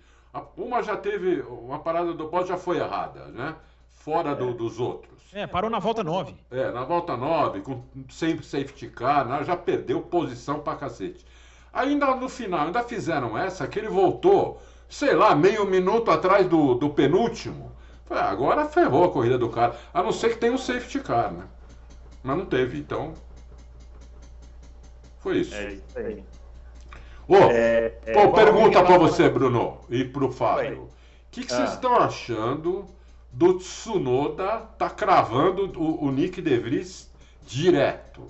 uma já teve, uma parada do Bottas já foi errada, né? Fora do, dos outros. É, parou na volta 9. É, na volta 9, com, sem safety car, né? já perdeu posição pra cacete. Ainda no final, ainda fizeram essa, que ele voltou, sei lá, meio minuto atrás do, do penúltimo. Falei, ah, agora ferrou a corrida do cara. A não ser que tenha um safety car, né? Mas não teve, então foi isso. É isso aí. Ô, é, é, pô, pergunta para você, Bruno, e pro Fábio. O que, que ah. vocês estão achando do Tsunoda tá cravando o, o Nick De Vries direto?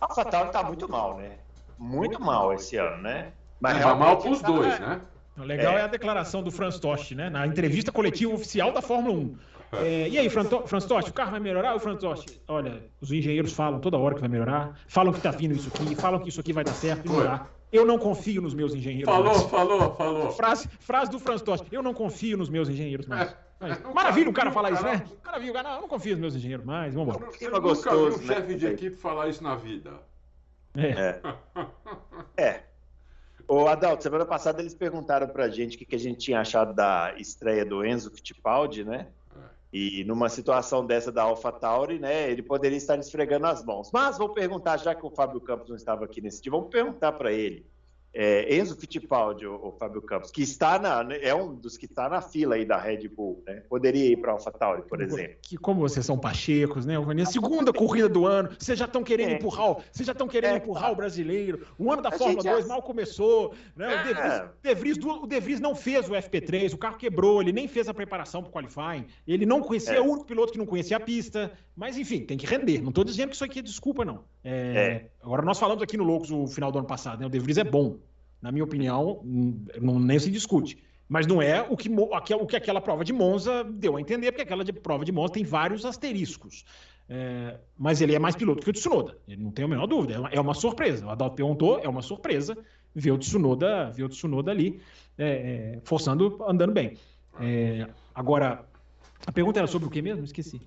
A AlphaTauri tá muito mal, né? Muito mal esse ano, né? Mas tá mal pros tá... dois, né? O legal é. é a declaração do Franz Tost, né? Na entrevista coletiva oficial da Fórmula 1. É, e aí, Franz Tost, o carro vai melhorar? O Franz Tost, olha, os engenheiros falam toda hora que vai melhorar, falam que tá vindo isso aqui, falam que isso aqui vai dar certo e não dá. Eu não confio nos meus engenheiros. Falou, mais. falou, falou. Frase, frase do Franz Tost, eu não confio nos meus engenheiros mais. É, maravilha o cara falar isso, né? Maravilha, o cara, não, eu não confio nos meus engenheiros mais, vamos embora. Eu nunca gostoso, vi um né? chefe de equipe falar isso na vida. É. É. é. Ô, Adalto, semana passada eles perguntaram pra gente o que, que a gente tinha achado da estreia do Enzo Fittipaldi, né? E numa situação dessa da AlphaTauri, né, ele poderia estar esfregando as mãos. Mas vou perguntar, já que o Fábio Campos não estava aqui nesse dia, vamos perguntar para ele é, Enzo Fittipaldi, o, Fábio Campos, que está na, né, é um dos que está na fila aí da Red Bull, né? Poderia ir para a AlphaTauri, por exemplo. Que como vocês são pachecos, né, Vani? A segunda corrida do ano, vocês já estão querendo é. empurrar, vocês já estão querendo é, empurrar o brasileiro. O ano da a Fórmula 2 mal começou, né? O, De Vries, é. De Vries, o De Vries não fez o FP3, o carro quebrou, ele nem fez a preparação para o qualifying. Ele não conhecia, é o único piloto que não conhecia a pista, mas enfim, tem que render. Não estou dizendo que isso aqui é desculpa não. É, agora nós falamos aqui no Loucos o final do ano passado, né? O De Vries é bom na minha opinião, não, nem se discute. Mas não é o que, o que aquela prova de Monza deu a entender, porque aquela de, prova de Monza tem vários asteriscos. É, mas ele é mais piloto que o Tsunoda, ele não tem a menor dúvida. É uma, é uma surpresa. O Adalto perguntou, é uma surpresa ver o Tsunoda, ver o Tsunoda ali é, é forçando, andando bem. É, agora, a pergunta era sobre o que mesmo? Esqueci.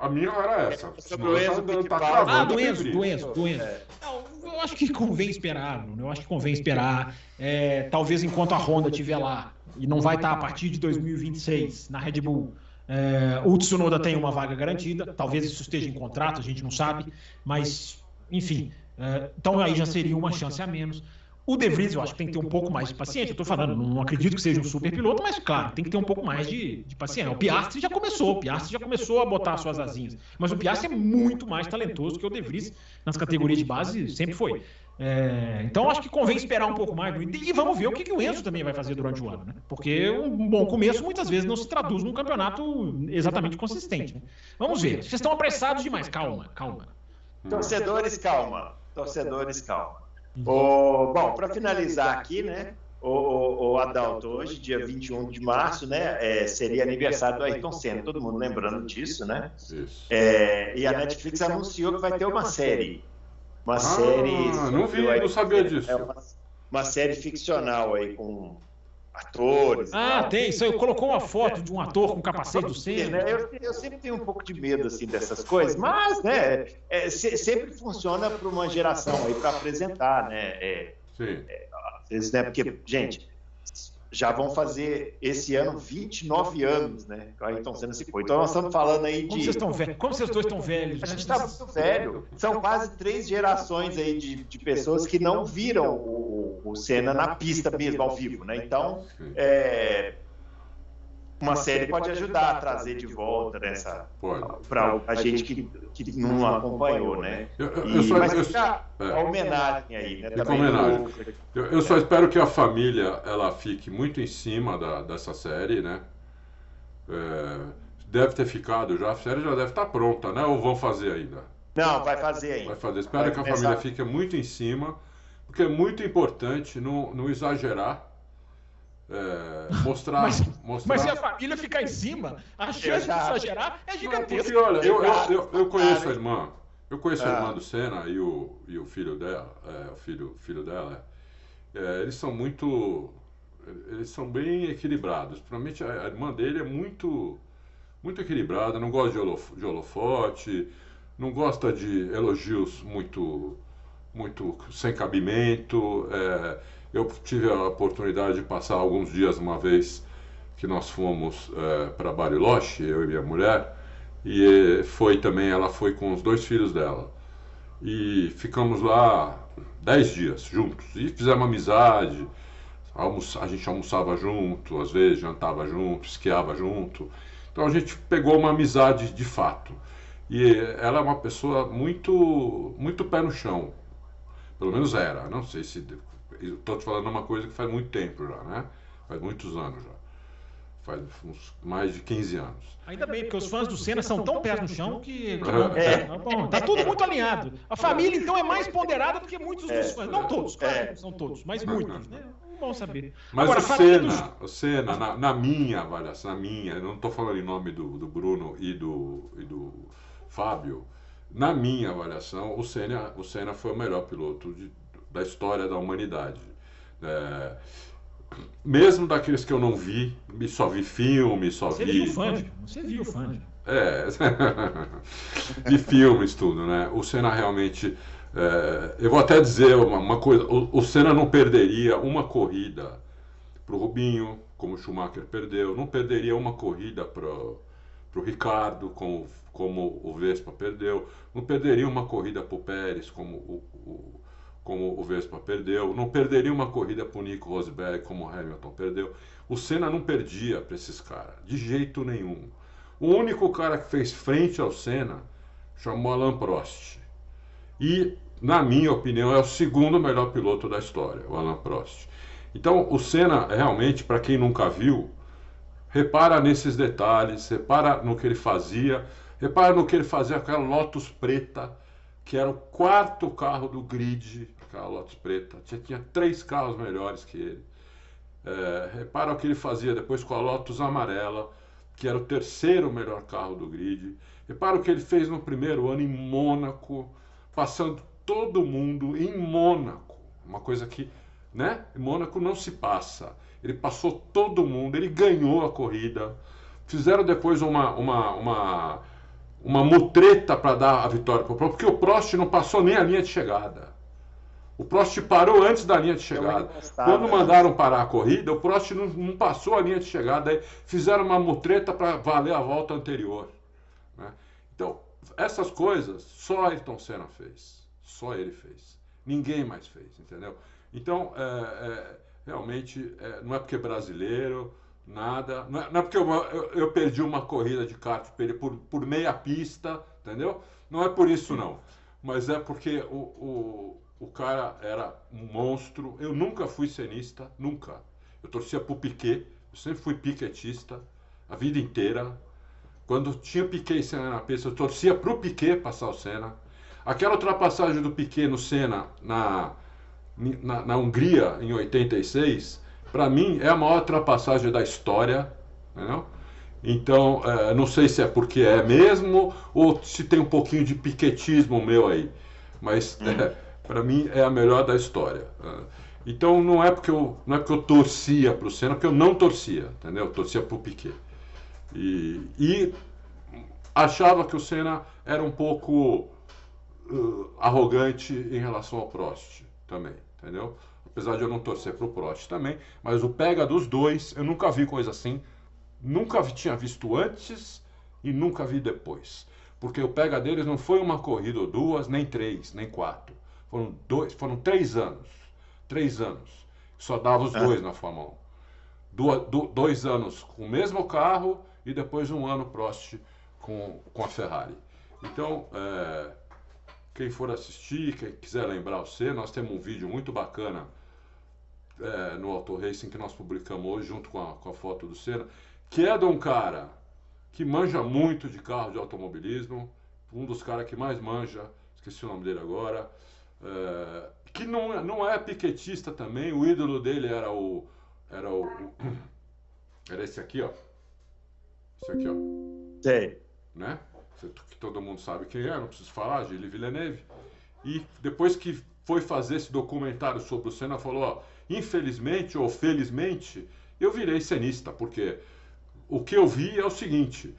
A minha era essa. Sobre o Enzo tá, tá ah, do Enzo, do Enzo, do Enzo. Não, eu acho que convém esperar, eu acho que convém esperar. É, talvez enquanto a Honda estiver lá, e não vai estar a partir de 2026 na Red Bull. É, o Tsunoda tem uma vaga garantida, talvez isso esteja em contrato, a gente não sabe, mas enfim, é, então aí já seria uma chance a menos. O De Vries, eu acho que tem que ter um pouco mais de paciência. Eu estou falando, não acredito que seja um super piloto, mas claro, tem que ter um pouco mais de, de paciência. O Piastri já começou, o Piastri já começou a botar suas asinhas. Mas o Piastri é muito mais talentoso que o De Vries nas categorias de base, sempre foi. É, então acho que convém esperar um pouco mais. E vamos ver o que, que o Enzo também vai fazer durante o ano, né? Porque um bom começo muitas vezes não se traduz num campeonato exatamente consistente. Né? Vamos ver. Vocês estão apressados demais. Calma, calma. Torcedores, calma. Torcedores, calma. O, bom, para finalizar aqui, né? O, o, o, Adalto, hoje, dia 21 de março, né? É, seria aniversário do Ayrton Senna, todo mundo lembrando disso, né? É, e a Netflix anunciou que vai ter uma série. Uma ah, série. Não vi, não sabia disso. É uma, uma série ficcional aí com atores. Ah, tem. Isso colocou uma foto de um ator com capacete do Senna. Né? Eu, eu, sempre tenho um pouco de medo assim dessas coisas, mas né, é, se, sempre funciona para uma geração aí para apresentar, né? É, Sim. É, às vezes, né? Porque, gente, já vão fazer esse ano 29 anos, né? Então sendo se foi. Então nós estamos falando aí de. Como vocês estão velhos? Como vocês dois estão velhos? A gente está muito velho. São quase três gerações aí de, de pessoas que não viram o, o Senna na pista mesmo, ao vivo, né? Então, é, uma série pode ajudar a trazer de volta nessa para a gente que, que não acompanhou, né? Eu, eu, e, eu só, mas eu, a, é. a homenagem aí, né? Também homenagem. Eu, eu, só espero que a família ela fique muito em cima da, dessa série, né? É, deve ter ficado já, a série já deve estar pronta, né? Ou vão fazer ainda? Não, vai fazer ainda. Vai fazer. Espero vai que a família fique muito em cima, porque é muito importante não, não exagerar é, mostrar, mas, mostrar. Mas se a família ficar em cima, a chance de exagerar é gigantesca. Não, porque, olha, eu, eu, eu, eu, conheço a irmã. Eu conheço a ah. irmã do Senna e o, e o filho dela. É, o filho, filho dela. É, eles são muito. Eles são bem equilibrados. Provavelmente a, a irmã dele é muito. Muito equilibrada, não gosta de, holof, de holofote, não gosta de elogios muito. Muito sem cabimento. É, eu tive a oportunidade de passar alguns dias uma vez que nós fomos é, para Bariloche, eu e minha mulher, e foi também, ela foi com os dois filhos dela. E ficamos lá dez dias juntos e fizemos amizade. a gente almoçava junto, às vezes jantava junto, esquiava junto. Então a gente pegou uma amizade de fato. E ela é uma pessoa muito, muito pé no chão. Pelo menos era. Não sei se estou te falando uma coisa que faz muito tempo já, né? Faz muitos anos já. Faz uns mais de 15 anos. Ainda bem, porque os fãs do Senna são tão pés no chão que. É. Tá bom, tá tudo muito alinhado. A família, então, é mais ponderada do que muitos dos é. fãs. Não todos, claro, é. são todos, mas muitos. Né? Bom saber. Mas Agora, o Senna, dos... o Senna na, na, minha avaliação, na minha, eu não estou falando em nome do, do Bruno e do, e do Fábio, na minha avaliação, o Senna, o Senna foi o melhor piloto de, da história da humanidade. É, mesmo daqueles que eu não vi, só vi filme, só Você vi. Viu fã, você viu fã. É, de filmes, tudo, né? O Senna realmente. É, eu vou até dizer uma, uma coisa: o, o, Senna não perderia uma corrida para o Rubinho, como o Schumacher perdeu, não perderia uma corrida para o Ricardo, como, como o Vespa perdeu, não perderia uma corrida para o Pérez, como o, o como o Vespa perdeu, não perderia uma corrida para o Nico Rosberg como o Hamilton perdeu. O Senna não perdia para esses caras, de jeito nenhum. O único cara que fez frente ao Senna chamou Alain Prost. E, na minha opinião, é o segundo melhor piloto da história, o Alain Prost. Então, o Senna, realmente, para quem nunca viu, repara nesses detalhes, repara no que ele fazia, repara no que ele fazia com aquela Lotus preta que era o quarto carro do grid, aquela Lotus preta. Tinha, tinha três carros melhores que ele. É, repara o que ele fazia depois com a Lotus amarela, que era o terceiro melhor carro do grid. Repara o que ele fez no primeiro ano em Mônaco, passando todo mundo em Mônaco. Uma coisa que, né? Em Mônaco não se passa. Ele passou todo mundo, ele ganhou a corrida. Fizeram depois uma, uma, uma uma mutreta para dar a vitória para o Prost, porque o Prost não passou nem a linha de chegada. O Prost parou antes da linha de chegada. Quando né? mandaram parar a corrida, o Prost não, não passou a linha de chegada, aí fizeram uma mutreta para valer a volta anterior. Né? Então, essas coisas só Ayrton Senna fez. Só ele fez. Ninguém mais fez, entendeu? Então, é, é, realmente, é, não é porque é brasileiro, Nada. Não é, não é porque eu, eu, eu, perdi uma corrida de kart por, por meia pista, entendeu? Não é por isso, não. Mas é porque o, o, o cara era um monstro. Eu nunca fui cenista, nunca. Eu torcia pro Piquet, eu sempre fui piquetista, a vida inteira. Quando tinha Piquet e Senna na pista, eu torcia pro Piquet passar o Senna. Aquela ultrapassagem do Piquet no Senna na, na, na Hungria, em 86, para mim, é a maior ultrapassagem da história. Entendeu? Então, é, não sei se é porque é mesmo ou se tem um pouquinho de piquetismo meu aí. Mas, hum. é, para mim, é a melhor da história. Né? Então, não é porque eu, não é porque eu torcia para o Senna, porque eu não torcia, entendeu? Eu torcia para o Piquet. E, e, achava que o Senna era um pouco uh, arrogante em relação ao Prost também, entendeu? apesar de eu não torcer para o Prost também, mas o pega dos dois, eu nunca vi coisa assim, nunca tinha visto antes e nunca vi depois. Porque o pega deles não foi uma corrida ou duas, nem três, nem quatro. Foram dois, foram três anos. Três anos. Só dava os ah. dois na Fórmula 1. dois anos com o mesmo carro e depois um ano Prost com, com a Ferrari. Então, é, quem for assistir, quem quiser lembrar você, nós temos um vídeo muito bacana é, no Auto Racing que nós publicamos hoje junto com a, com a foto do Senna, que é de um cara que manja muito de carro de automobilismo, um dos caras que mais manja, esqueci o nome dele agora, é, que não, é, não é piquetista também, o ídolo dele era o. Era o. o era esse aqui, ó. Esse aqui, ó. Sei. Né? Que todo mundo sabe quem é, não preciso falar, Gilles Villeneuve. E depois que foi fazer esse documentário sobre o Senna, falou: ó, infelizmente ou felizmente, eu virei cenista, porque o que eu vi é o seguinte: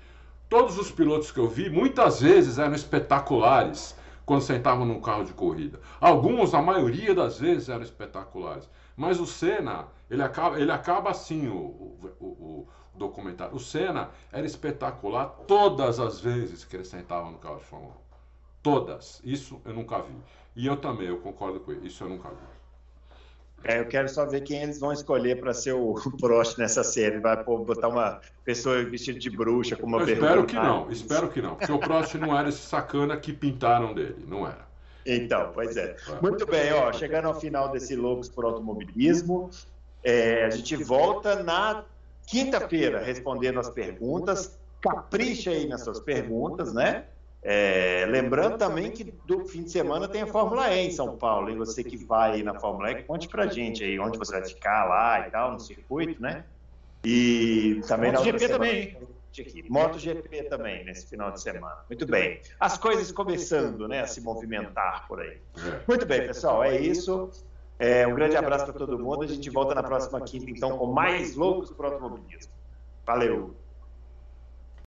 todos os pilotos que eu vi, muitas vezes eram espetaculares quando sentavam num carro de corrida. Alguns, a maioria das vezes, eram espetaculares. Mas o Senna, ele acaba, ele acaba assim, o, o, o, o documentário. O Senna era espetacular todas as vezes que ele sentava no carro de Fórmula 1. Todas. Isso eu nunca vi. E eu também, eu concordo com ele. Isso eu nunca vi. É, eu quero só ver quem eles vão escolher para ser o Prost nessa série. Vai botar uma pessoa vestida de bruxa com uma Eu espero que não, espero que não. Porque o Prost não era esse sacana que pintaram dele, não era. Então, pois é. Muito bem, ó, chegando ao final desse Loucos por Automobilismo, é, a gente volta na quinta-feira respondendo as perguntas. Capricha aí nas suas perguntas, né? É, lembrando também que do fim de semana tem a Fórmula E em São Paulo, e você que vai na Fórmula E, conte pra gente aí onde você vai ficar lá e tal, no circuito, né? E também MotoGP também. MotoGP também nesse final de semana. Muito bem. As coisas começando né, a se movimentar por aí. Muito bem, pessoal, é isso. É, um grande abraço para todo mundo. A gente volta na próxima quinta, então, com mais loucos para o automobilismo. Valeu!